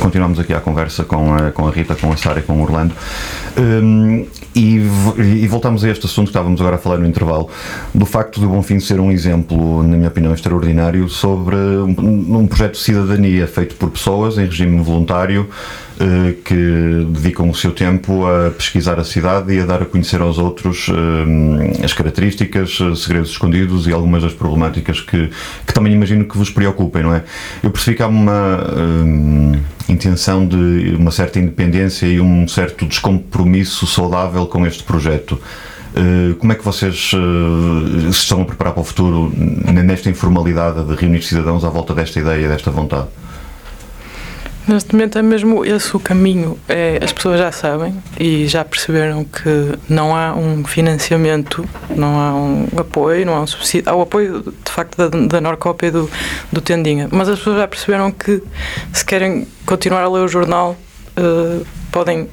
Continuamos aqui à conversa com a, com a Rita, com a Sara e com o Orlando. Hum, e, e voltamos a este assunto que estávamos agora a falar no intervalo, do facto do Bonfim ser um exemplo, na minha opinião, extraordinário sobre um, um projeto de cidadania feito por pessoas em regime voluntário eh, que dedicam o seu tempo a pesquisar a cidade e a dar a conhecer aos outros hum, as características, eh, segredos escondidos e algumas das problemáticas que, que também imagino que vos preocupem, não é? Eu percebi que há uma hum, intenção de uma certa independência e um certo descompromisso saudável com este projeto. Eh, Como é que vocês eh, se estão a preparar para o futuro nesta informalidade de reunir cidadãos à volta desta ideia, desta vontade? Neste momento é mesmo esse o caminho. É, as pessoas já sabem e já perceberam que não há um financiamento, não há um apoio, não há um subsídio. Há o apoio, de facto, da, da Norcópia e do, do Tendinha. Mas as pessoas já perceberam que, se querem continuar a ler o jornal, eh, podem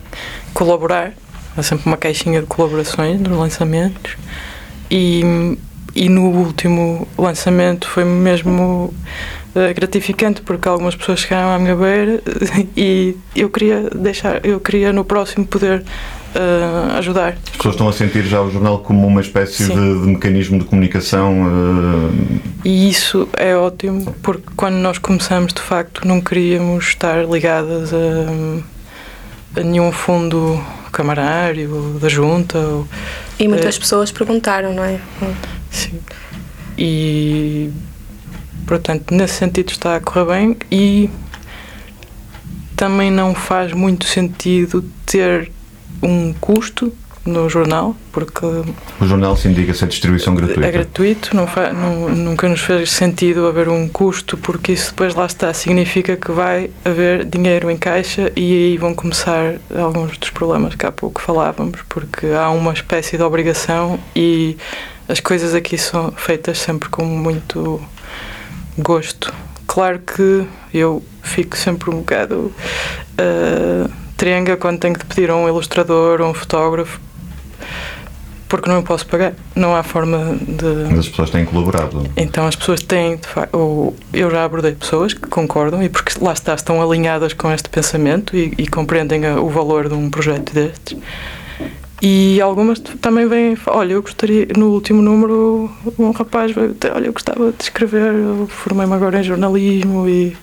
colaborar. Há sempre uma caixinha de colaborações nos lançamentos. E, e no último lançamento foi mesmo eh, gratificante porque algumas pessoas chegaram à minha beira e eu queria deixar, eu queria no próximo poder eh, ajudar. As pessoas estão a sentir já o jornal como uma espécie de, de mecanismo de comunicação. eh, E isso é ótimo porque quando nós começamos, de facto, não queríamos estar ligadas a, a nenhum fundo camarário, da junta. Ou, e muitas É. pessoas perguntaram não é sim. E, portanto, nesse sentido está a correr bem e também não faz muito sentido ter um custo no jornal, porque o jornal se indica ser distribuição gratuita. É gratuito, não não- nunca nos fez sentido haver um custo, porque isso depois lá está, significa que vai haver dinheiro em caixa e aí vão começar alguns dos problemas que há pouco falávamos, porque há uma espécie de obrigação e as coisas aqui são feitas sempre com muito gosto. Claro que eu fico sempre um bocado uh, trenga quando tenho de pedir a um ilustrador ou um fotógrafo porque não posso pagar. Não há forma de. Mas as pessoas têm colaborado. Então as pessoas têm, de facto, ou eu já abordei pessoas que concordam e porque lá está, estão alinhadas com este pensamento e, e compreendem o valor de um projeto destes. E algumas também vêm, olha, eu gostaria, no último número, um rapaz veio dizer, olha, eu gostava de escrever, eu formei-me agora em jornalismo e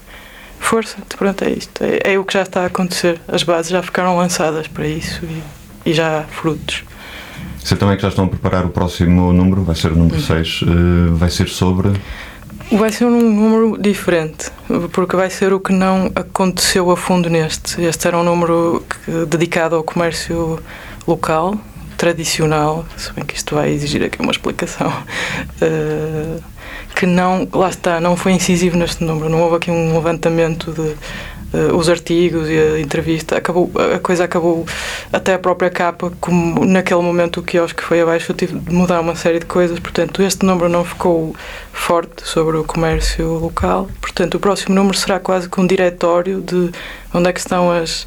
força, pronto, é isto. É, é o que já está a acontecer. As bases já ficaram lançadas para isso e, e já há frutos. Sei também que já estão a preparar o próximo número, vai ser o número 6, vai ser sobre. Vai ser um número diferente, porque vai ser o que não aconteceu a fundo neste. Este era um número que- dedicado ao comércio local, tradicional, se bem que isto vai exigir aqui uma explicação, uh, que não, lá está, não foi incisivo neste número, não houve aqui um levantamento de uh, os artigos e a entrevista, acabou, a coisa acabou até a própria capa, como naquele momento o quiosque foi abaixo, eu tive de mudar uma série de coisas, portanto este número não ficou forte sobre o comércio local, portanto o próximo número será quase que um diretório de onde é que estão as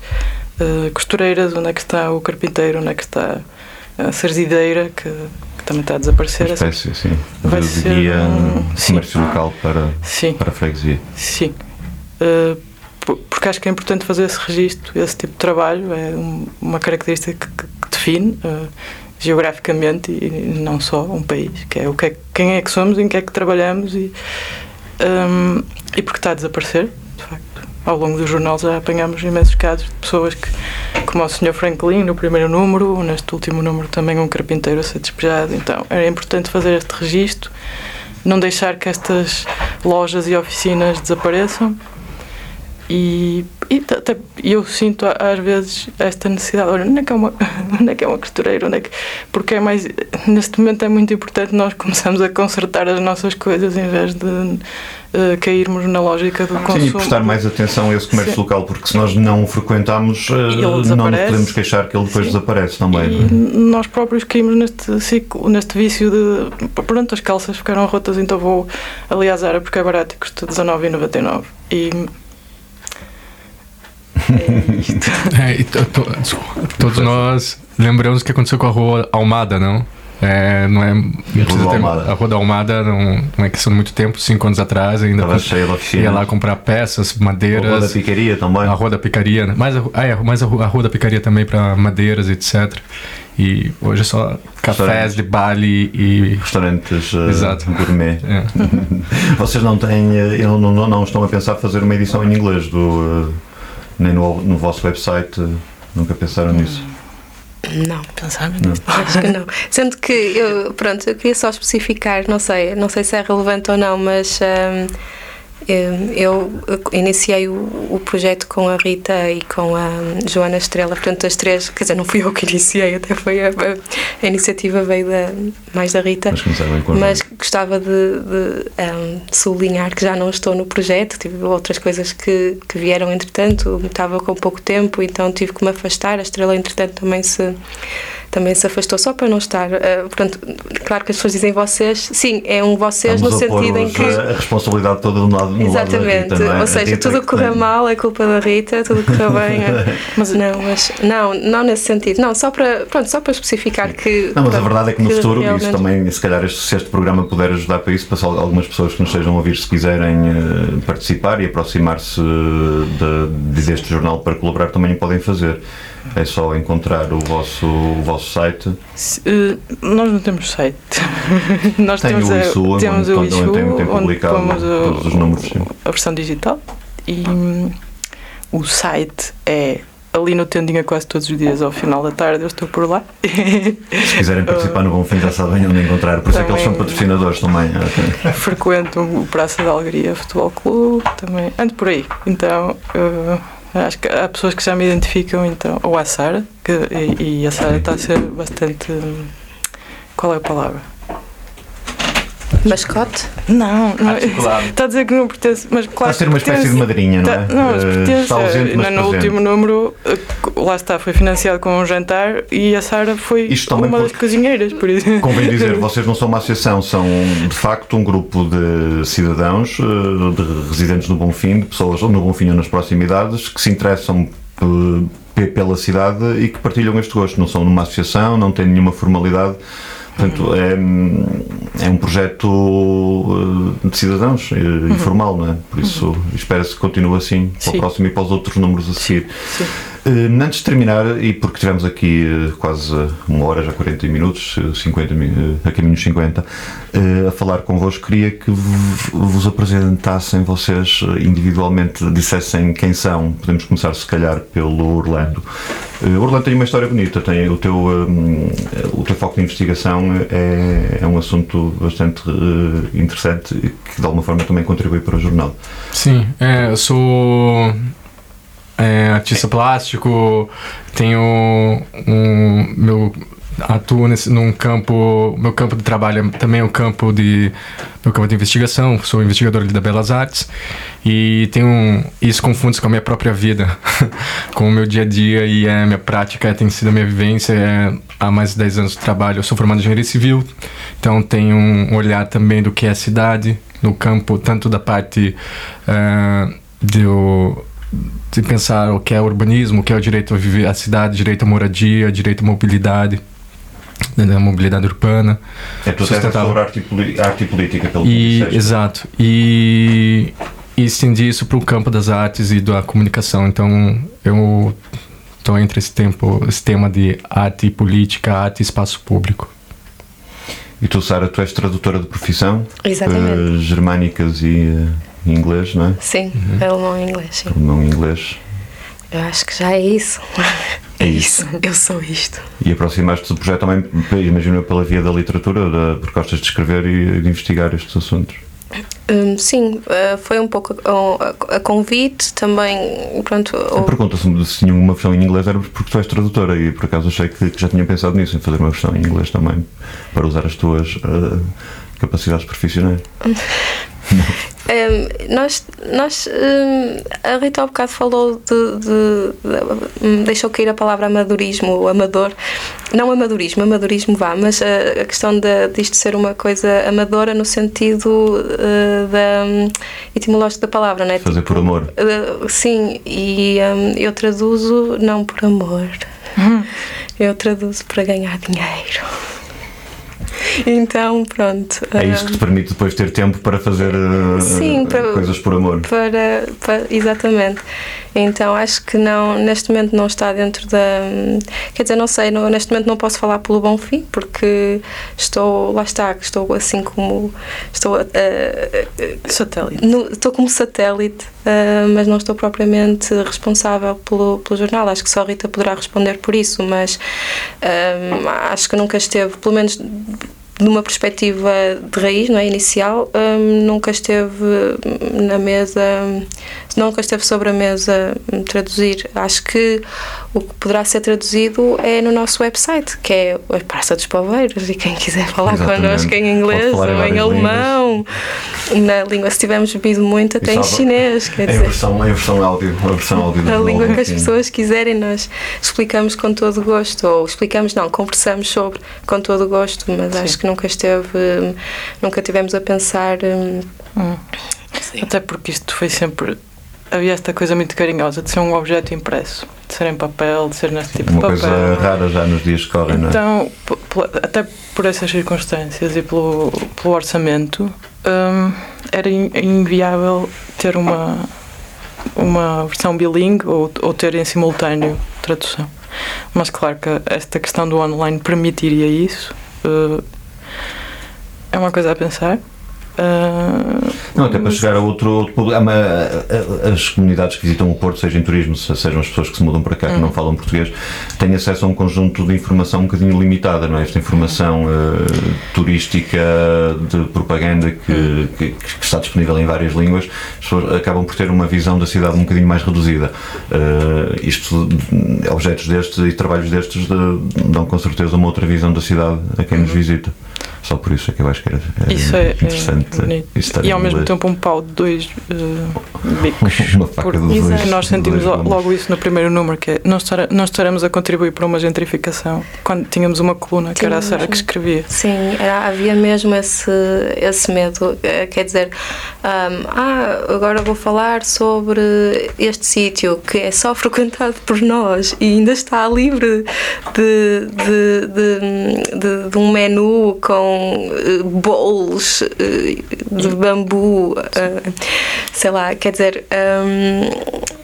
uh, costureiras, onde é que está o carpinteiro, onde é que está a serzideira, que, também está a desaparecer. Uma espécie, sim. Vai de ser guia um- comércio local para, Sim. para a freguesia. Sim. Uh, porque acho que é importante fazer esse registro, esse tipo de trabalho, é um- uma característica que, que define uh, geograficamente e não só um país, que é, o que é quem é que somos, em que é que trabalhamos e, um, e porque está a desaparecer, de facto. Ao longo do jornal já apanhamos imensos casos de pessoas que, como o Sr. Franklin no primeiro número, neste último número também um carpinteiro a ser despejado. Então era importante fazer este registro, não deixar que estas lojas e oficinas desapareçam e, e até eu sinto às vezes esta necessidade olha, onde é que é uma, onde é que é uma costureira onde é que, porque é mais neste momento é muito importante nós começarmos a consertar as nossas coisas em vez de eh, cairmos na lógica do consumo Sim, e prestar mais atenção a esse comércio Sim. local, porque se nós não o frequentamos, ele não podemos queixar que ele depois Sim. desaparece também. E não é? nós próprios caímos neste ciclo, neste vício de pronto, as calças ficaram rotas, então vou ali à Zara porque é barato e custa R$19,99 e é. É, e to- to- todos nós lembramos o que aconteceu com a rua Almada, não? É, não é. da ter- Almada. A rua da Almada não, não é questão de muito tempo, cinco anos atrás ainda. Estava cheia de oficinas. ia lá comprar peças, A Rua da madeiras. Picaria também. A Rua da Picaria, né? mais a, ah, é, mais a, a Rua da Picaria também para madeiras, etc. E hoje é só cafés de Bali e. Restaurantes eh, Exato. gourmet. é. Vocês não têm, eh, não, não, não estão a pensar fazer uma edição em inglês do, eh, nem no, no vosso website, nunca pensaram nisso? Não. Não. nisso. Acho que não. Sendo que eu, pronto, eu queria só especificar, não sei, não sei se é relevante ou não, mas hum, hum, eu iniciei o, o projeto com a Rita e com a Joana Estrela, portanto as três, quer dizer, não fui eu que iniciei, até foi a, a iniciativa veio da, mais da Rita. Mas. Mas gostava de, de, um, sublinhar que já não estou no projeto, tive outras coisas que, que vieram entretanto, estava com pouco tempo, então tive que me afastar. A estrela, entretanto, também se, também se afastou, só para não estar. Uh, portanto, claro que as pessoas dizem vocês, sim, é um vocês Estamos no a sentido em que. A responsabilidade toda do lado, no lado da Exatamente, Rita, não é? ou A seja, Rita tudo que correr tem- mal é culpa da Rita, tudo correr bem. é- Mas não, mas não, não nesse sentido. Não, só para, pronto, só para especificar que. Não, mas a pronto, verdade é que no futuro, realmente- isso também, se calhar, este, se este programa puder ajudar para isso, para algumas pessoas que nos estejam a ouvir, se quiserem eh, participar e aproximar-se de, de- deste jornal para colaborar, também o podem fazer. É só encontrar o vosso, o vosso site. Se- eh, nós não temos site. nós Tem temos o a, Issue, temos onde- o onde Issue, tem- tem onde publicado pomos o- todos os números, sim. a versão digital e hum, o site é ali no Tendinha quase todos os dias ao final da tarde eu estou por lá Se quiserem participar no Bonfim, já sabem onde encontrar. Por isso é que eles são Também- patrocinadores também. ok. frequento o Praça da Alegria Futebol Clube também ando por aí então eh, acho que há pessoas que já me identificam então ou a Sara que, e, e a Sara está a ser bastante qual é a palavra? Mascote? Não, não está a dizer que não pertence, mas claro Vai ser uma espécie de madrinha, não é? Tá- não, mas Eh, pertence. Está ausente, mas no, no presente. último número, eh, lá está, foi financiado com um jantar e a Sara foi Isto também uma das cozinheiras, por isso. Convém dizer, vocês não são uma associação, são de facto um grupo de cidadãos, eh, de residentes no Bonfim, de pessoas no Bonfim ou nas proximidades, que se interessam eh, pe- pela cidade e que partilham este gosto. Não são numa associação, não têm nenhuma formalidade. Portanto, é, é um projeto eh, de cidadãos, eh, informal, não é? Por isso, espera-se que continue assim para o Sim. próximo e para os outros números a seguir. Sim. Eh, antes de terminar, e porque tivemos aqui eh, quase uma hora, já 40 minutos, eh, 50, mi- eh, a caminho dos 50, eh, a falar convosco, queria que vos apresentassem vocês eh, individualmente, dissessem quem são. Podemos começar, se calhar, pelo Orlando. Eh, Orlando tem uma história bonita, tem o teu, eh, o teu foco de investigação é, é um assunto bastante eh, interessante que de alguma forma também contribui para o jornal. Sim, é, sou é, artista plástico, tenho um meu atuo nesse, num campo, meu campo de trabalho é também é o campo de meu campo de investigação, sou investigador ali da Belas Artes e tenho isso confunde com a minha própria vida, com o meu dia a dia e a minha prática tem sido a minha vivência, é, há mais de 10 anos de trabalho, eu sou formado em engenharia civil, então tenho um olhar também do que é a cidade, no campo tanto da parte uh, do de pensar o que é urbanismo, o que é o direito a viver a cidade, direito à moradia, direito à mobilidade, né, da mobilidade urbana. É tu sobre arte, arte e política, pelo e, Exato. E, e estendi isso para o campo das artes e da comunicação. Então, eu estou entre esse tempo, esse tema de arte e política, arte e espaço público. E tu, Sara, tu és tradutora de profissão? Exatamente. Uh, germânicas e uh, inglês, não é? Sim, uhum. alemão e inglês, sim. Alemão e inglês. Eu acho que já é isso. É isso. Eu sou isto. E aproximaste-te do projeto também, imagino, pela via da literatura, da, porque gostas de escrever e de investigar estes assuntos. Um, sim, uh, foi um pouco a, a, convite também. Pronto, a pergunta se, se tinha uma versão em inglês era porque tu és tradutora e por acaso achei que, que já tinha pensado nisso, em fazer uma versão em inglês também, para usar as tuas uh, capacidades profissionais. Um, nós, nós um, a Rita há bocado falou de, de, de, hum, deixou cair a palavra amadorismo, amador, não amadorismo, amadorismo vá, mas a, a questão de, disto ser uma coisa amadora no sentido uh, da um, etimológico da palavra, né? Fazer tipo, por amor. Uh, sim, e hum, eu traduzo não por amor, hum. eu traduzo para ganhar dinheiro. Então, pronto. É isso que te permite depois ter tempo para fazer uh, sim, para, coisas por amor. Para, para, exatamente. Então, acho que não, neste momento não está dentro da. Quer dizer, não sei, não, neste momento não posso falar pelo bom fim, porque estou, lá está, estou assim como. Estou. Uh, uh, satélite. No, estou como satélite, uh, mas não estou propriamente responsável pelo, pelo jornal. Acho que só a Rita poderá responder por isso, mas acho que nunca esteve, pelo menos numa perspectiva de raiz, não é, inicial, um, nunca esteve na mesa, nunca esteve sobre a mesa hum, traduzir. Acho que o que poderá ser traduzido é no nosso website, que é a Praça dos Poveiros, e quem quiser falar Exatamente. connosco em inglês ou em alemão, línguas. Na língua, se tivermos bebido muito, até em chinês. Quer é dizer, a versão, é a versão áudio, a versão áudio A língua que as pessoas quiserem, nós explicamos com todo o gosto, ou explicamos, não, conversamos sobre com todo o gosto, mas Sim. acho que nunca esteve, nunca tivemos a pensar. Hum. hum. Até porque isto foi sempre. Havia esta coisa muito carinhosa de ser um objeto impresso, de ser em papel, de ser nesse tipo Uma de papel. Uma coisa rara já nos dias que correm, não é? Então, até por essas circunstâncias e pelo, pelo orçamento, hum, era inviável ter uma, uma versão bilingue ou, ou ter em simultâneo tradução. Mas claro que esta questão do online permitiria isso. Uh, é uma coisa a pensar. Uh, não, até para chegar a outro, outro problema, as comunidades que visitam o Porto, seja em turismo, sejam as pessoas que se mudam para cá, que não hum. falam português, têm acesso a um conjunto de informação um bocadinho limitada, não é? Esta informação uh, turística de propaganda que, hum. que, que, está disponível em várias línguas, as pessoas acabam por ter uma visão da cidade um bocadinho mais reduzida. Uh, isto, objetos destes e trabalhos destes dão com certeza uma outra visão da cidade a quem nos uhum. visita. Só por isso é que eu acho que era, era isso é, interessante. É e ao mesmo tempo um pau de dois uh, bicos. uma faca por, de dois, nós sentimos logo isso no primeiro número, que é nós, nós estaremos a contribuir para uma gentrificação quando tínhamos uma coluna que era a Sara que escrevia. Sim, era, havia mesmo esse, esse medo. Eh, quer dizer, um, ah, agora vou falar sobre este sítio que é só frequentado por nós e ainda está livre de, de, de, de, de um menu com uh, bowls uh, de bambu, uh, sei lá, quer dizer. Um,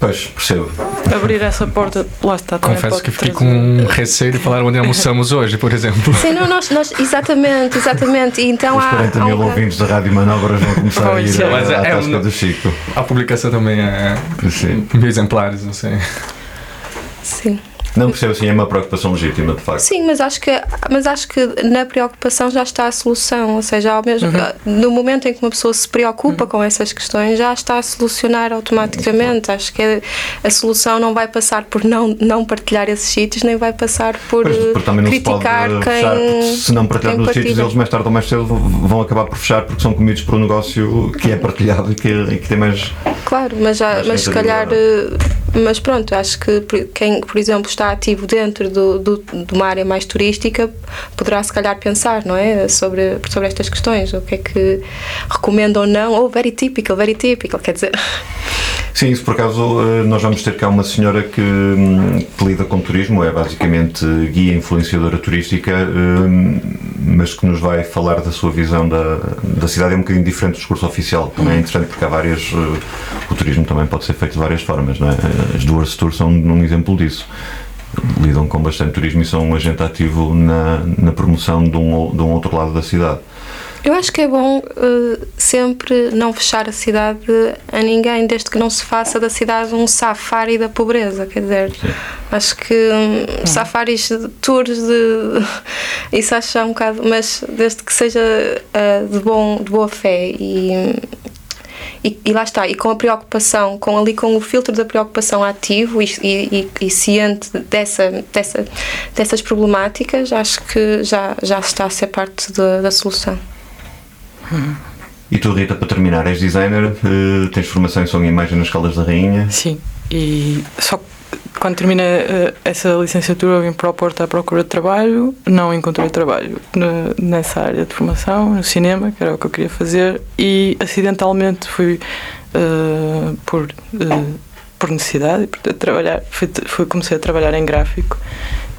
Pois, percebo. Abrir essa porta, lá está. Confesso que fiquei com um receio de falar onde almoçamos hoje, por exemplo. Sim, não, nós, nós exatamente, exatamente. Então Os 40 há, mil há um... ouvintes da Rádio Manobras vão começar a ir à, à é, tasca é, do Chico. A publicação também é Sim. mil exemplares, não sei. Sim. Não percebo assim, é uma preocupação legítima, de facto. Sim, mas acho que mas acho que na preocupação já está a solução, ou seja, ao mesmo no momento em que uma pessoa se preocupa com essas questões, já está a solucionar automaticamente. Acho que a, a solução não vai passar por não não partilhar esses sítios, nem vai passar por Pois, também não se pode criticar eh, quem fechar, porque se não partilhar quem nos sítios, eles mais tarde ou mais cedo vão acabar por fechar porque são comidos por um negócio que é partilhado e que, e que tem mais. Claro, mas, já, Mais mas se calhar. rentabilidade. Mas pronto, acho que quem, por exemplo, está ativo dentro do, do, de uma área mais turística poderá se calhar pensar, não é? Sobre, sobre estas questões. O que é que recomenda ou não. Ou very typical, very typical, quer dizer. Sim, isso por acaso eh, nós vamos ter cá uma senhora que, hum, que lida com turismo, é basicamente guia influenciadora turística, hum, mas que nos vai falar da sua visão da, da cidade. É um bocadinho diferente do discurso oficial. Também é interessante porque há várias. eh, O turismo também pode ser feito de várias formas, não é? As duas tours são um exemplo disso. Lidam com bastante turismo e são um agente ativo na, na promoção de um, de um outro lado da cidade. Eu acho que é bom eh, sempre não fechar a cidade a ninguém, desde que não se faça da cidade um safari da pobreza. Quer dizer, acho que hum, safaris, tours de. Isso acho já um bocado. Mas desde que seja eh, de, bom, de boa fé e. E, e lá está, e com a preocupação, com ali com o filtro da preocupação ativo e, e, e- e ciente dessa, dessa, dessas problemáticas, acho que já, já está a ser parte da- da solução. E tu, Rita, para terminar, és designer, eh, tens formação em som e imagem nas Caldas da Rainha. Sim, e só que quando terminei eh, essa licenciatura eu vim para o Porto à procura de trabalho, não encontrei trabalho ne- nessa área de formação, no cinema, que era o que eu queria fazer, e acidentalmente fui eh, por, eh, por necessidade, por trabalhar, fui, fui- comecei a trabalhar em gráfico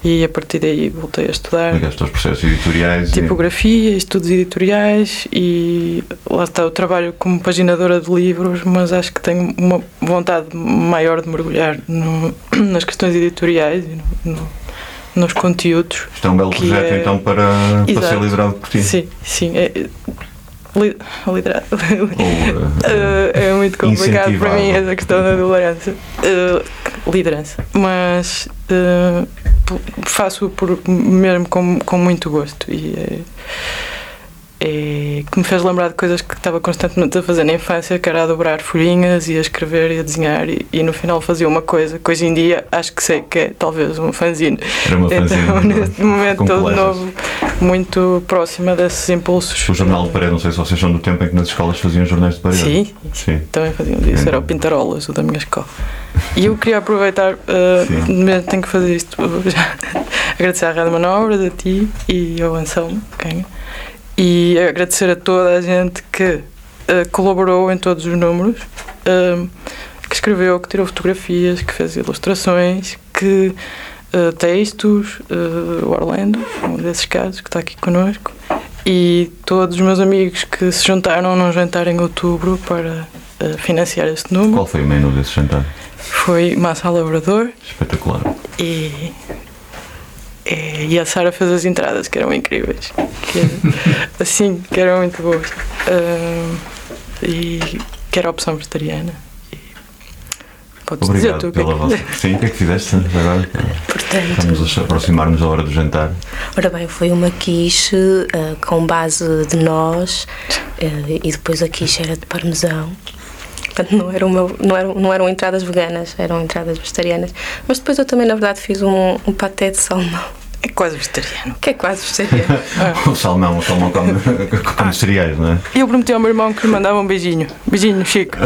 e a partir daí voltei a estudar Ligaste aos processos editoriais. e- tipografia, estudos editoriais e lá está o trabalho como paginadora de livros, mas acho que tenho uma vontade maior de mergulhar no- nas questões editoriais e no- no- nos conteúdos. Isto é um belo projeto, é- então, para, para ser liderado por ti. Sim, sim. É- li-. Ou, Eh, é muito complicado para mim essa questão da liderança. Eh, liderança. Mas p- faço por, mesmo com, com muito gosto e é, é que me fez lembrar de coisas que estava constantemente a fazer na infância, que era a dobrar folhinhas e a escrever e a desenhar e, e no final fazia uma coisa que hoje em dia acho que sei que é talvez um fanzine. Era uma fanzine, Então, neste momento com todo colegas. novo, muito próxima desses impulsos. O jornal de parede, não sei se vocês são do tempo em que nas escolas faziam jornais de parede. Sim, Sim. também faziam disso, era o Pintarolas, o da minha escola. E eu queria aproveitar, uh, tenho que fazer isto já, agradecer à Rádio Manobras, a ti e ao Anselmo, quem, e agradecer a toda a gente que uh, colaborou em todos os números, um, que escreveu, que tirou fotografias, que fez ilustrações, que uh, textos, uh, o Orlando, um desses casos, que está aqui connosco, e todos os meus amigos que se juntaram num jantar em outubro para uh, financiar este número. Qual foi o menu desse jantar? Foi Massa Labrador Espetacular. e, e, e a Sara fez as entradas que eram incríveis. Que, assim, que eram muito boas. Ah, e que era a opção vegetariana. E podes dizer Obrigado tu o que é pela que- vossa. Sim, o que é que fizeste agora? Portanto, Estamos a aproximar-nos da hora do jantar. ora bem, foi uma quiche ah, com base de nós ah, e depois a quiche era de parmesão. Portanto, não eram, meu- não, eram, não eram entradas veganas, eram entradas vegetarianas. Mas depois eu também, na verdade, fiz um, um paté de salmão, É quase vegetariano. que é quase vegetariano. O salmão, o salmão come, come cereais, não é? E eu prometi ao meu irmão que lhe mandava um beijinho. Beijinho, Chico.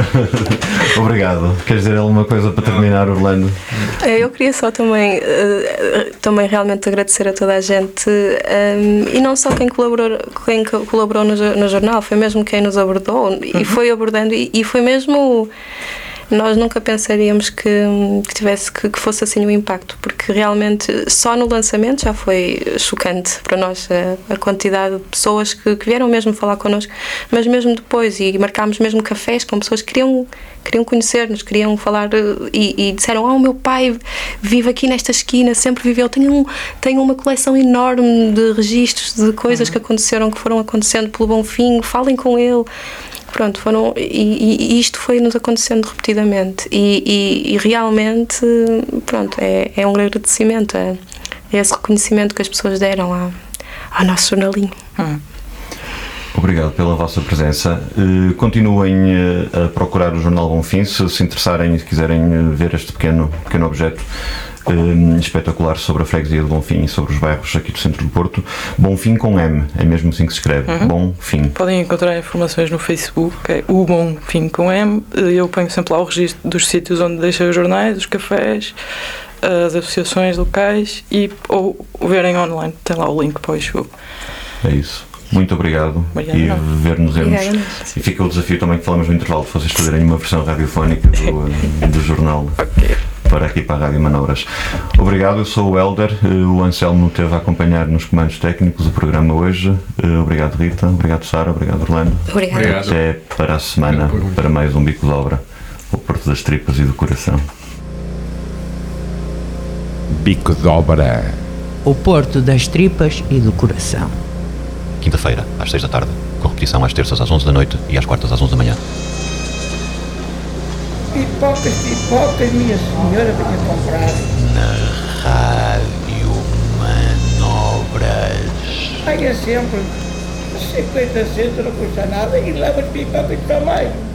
Obrigado. Queres dizer alguma coisa para terminar, Orlando? Eh, Eu queria só também, eh, também realmente agradecer a toda a gente e não só quem colaborou, quem co- colaborou no, no jornal, foi mesmo quem nos abordou e foi abordando e, e foi mesmo. Nós nunca pensaríamos que, que tivesse que, que fosse assim o impacto, porque realmente só no lançamento já foi chocante para nós a, a quantidade de pessoas que, que vieram mesmo falar connosco, mas mesmo depois, e marcámos mesmo cafés com pessoas que queriam, queriam conhecer-nos, queriam falar eh, e, e disseram: Ah, o meu pai vive aqui nesta esquina, sempre viveu, tenho, um, tenho uma coleção enorme de registros de coisas que aconteceram, que foram acontecendo pelo Bonfim, falem com ele. Pronto, foram. E, e isto foi-nos acontecendo repetidamente. E, e, e, realmente, pronto, é, é um agradecimento a, a esse reconhecimento que as pessoas deram à, ao nosso jornalinho. Hum. Obrigado pela vossa presença. Uh, continuem uh, a procurar o Jornal Bonfim se se interessarem e se quiserem uh, ver este pequeno, pequeno objeto espetacular sobre a freguesia de Bonfim e sobre os bairros aqui do centro do Porto. Bonfim com M, é mesmo assim que se escreve. Uhum. Bonfim. Podem encontrar informações no Facebook, é o Bonfim com M. Eu ponho sempre lá o registro dos sítios onde deixei os jornais, os cafés, as associações locais e ou verem online, tem lá o link para o issue. É isso. Muito obrigado Obrigada. e ver-nos-emos. E fica o desafio também que falamos no intervalo de vocês fazerem uma versão radiofónica do, eh, do jornal. Okay. Para aqui para a Rádio Manobras. Obrigado, eu sou o Helder. Eh, o Anselmo teve a acompanhar nos comandos técnicos o programa hoje. Eh, obrigado, Rita. Obrigado, Sara. Obrigado, Orlando. Obrigado. Até para a semana, para mais um Bico de Obra. O Porto das Tripas e do Coração. Bico de Obra. O Porto das Tripas e do Coração quinta-feira, às 6 da tarde, com repetição às terças às 11 da noite e às quartas às 11 da manhã. Pipocas, pipocas, minha senhora venha comprar. Na Rádio Manobras. Aí é sempre 50 centos, não custa nada e leva as pipocas também.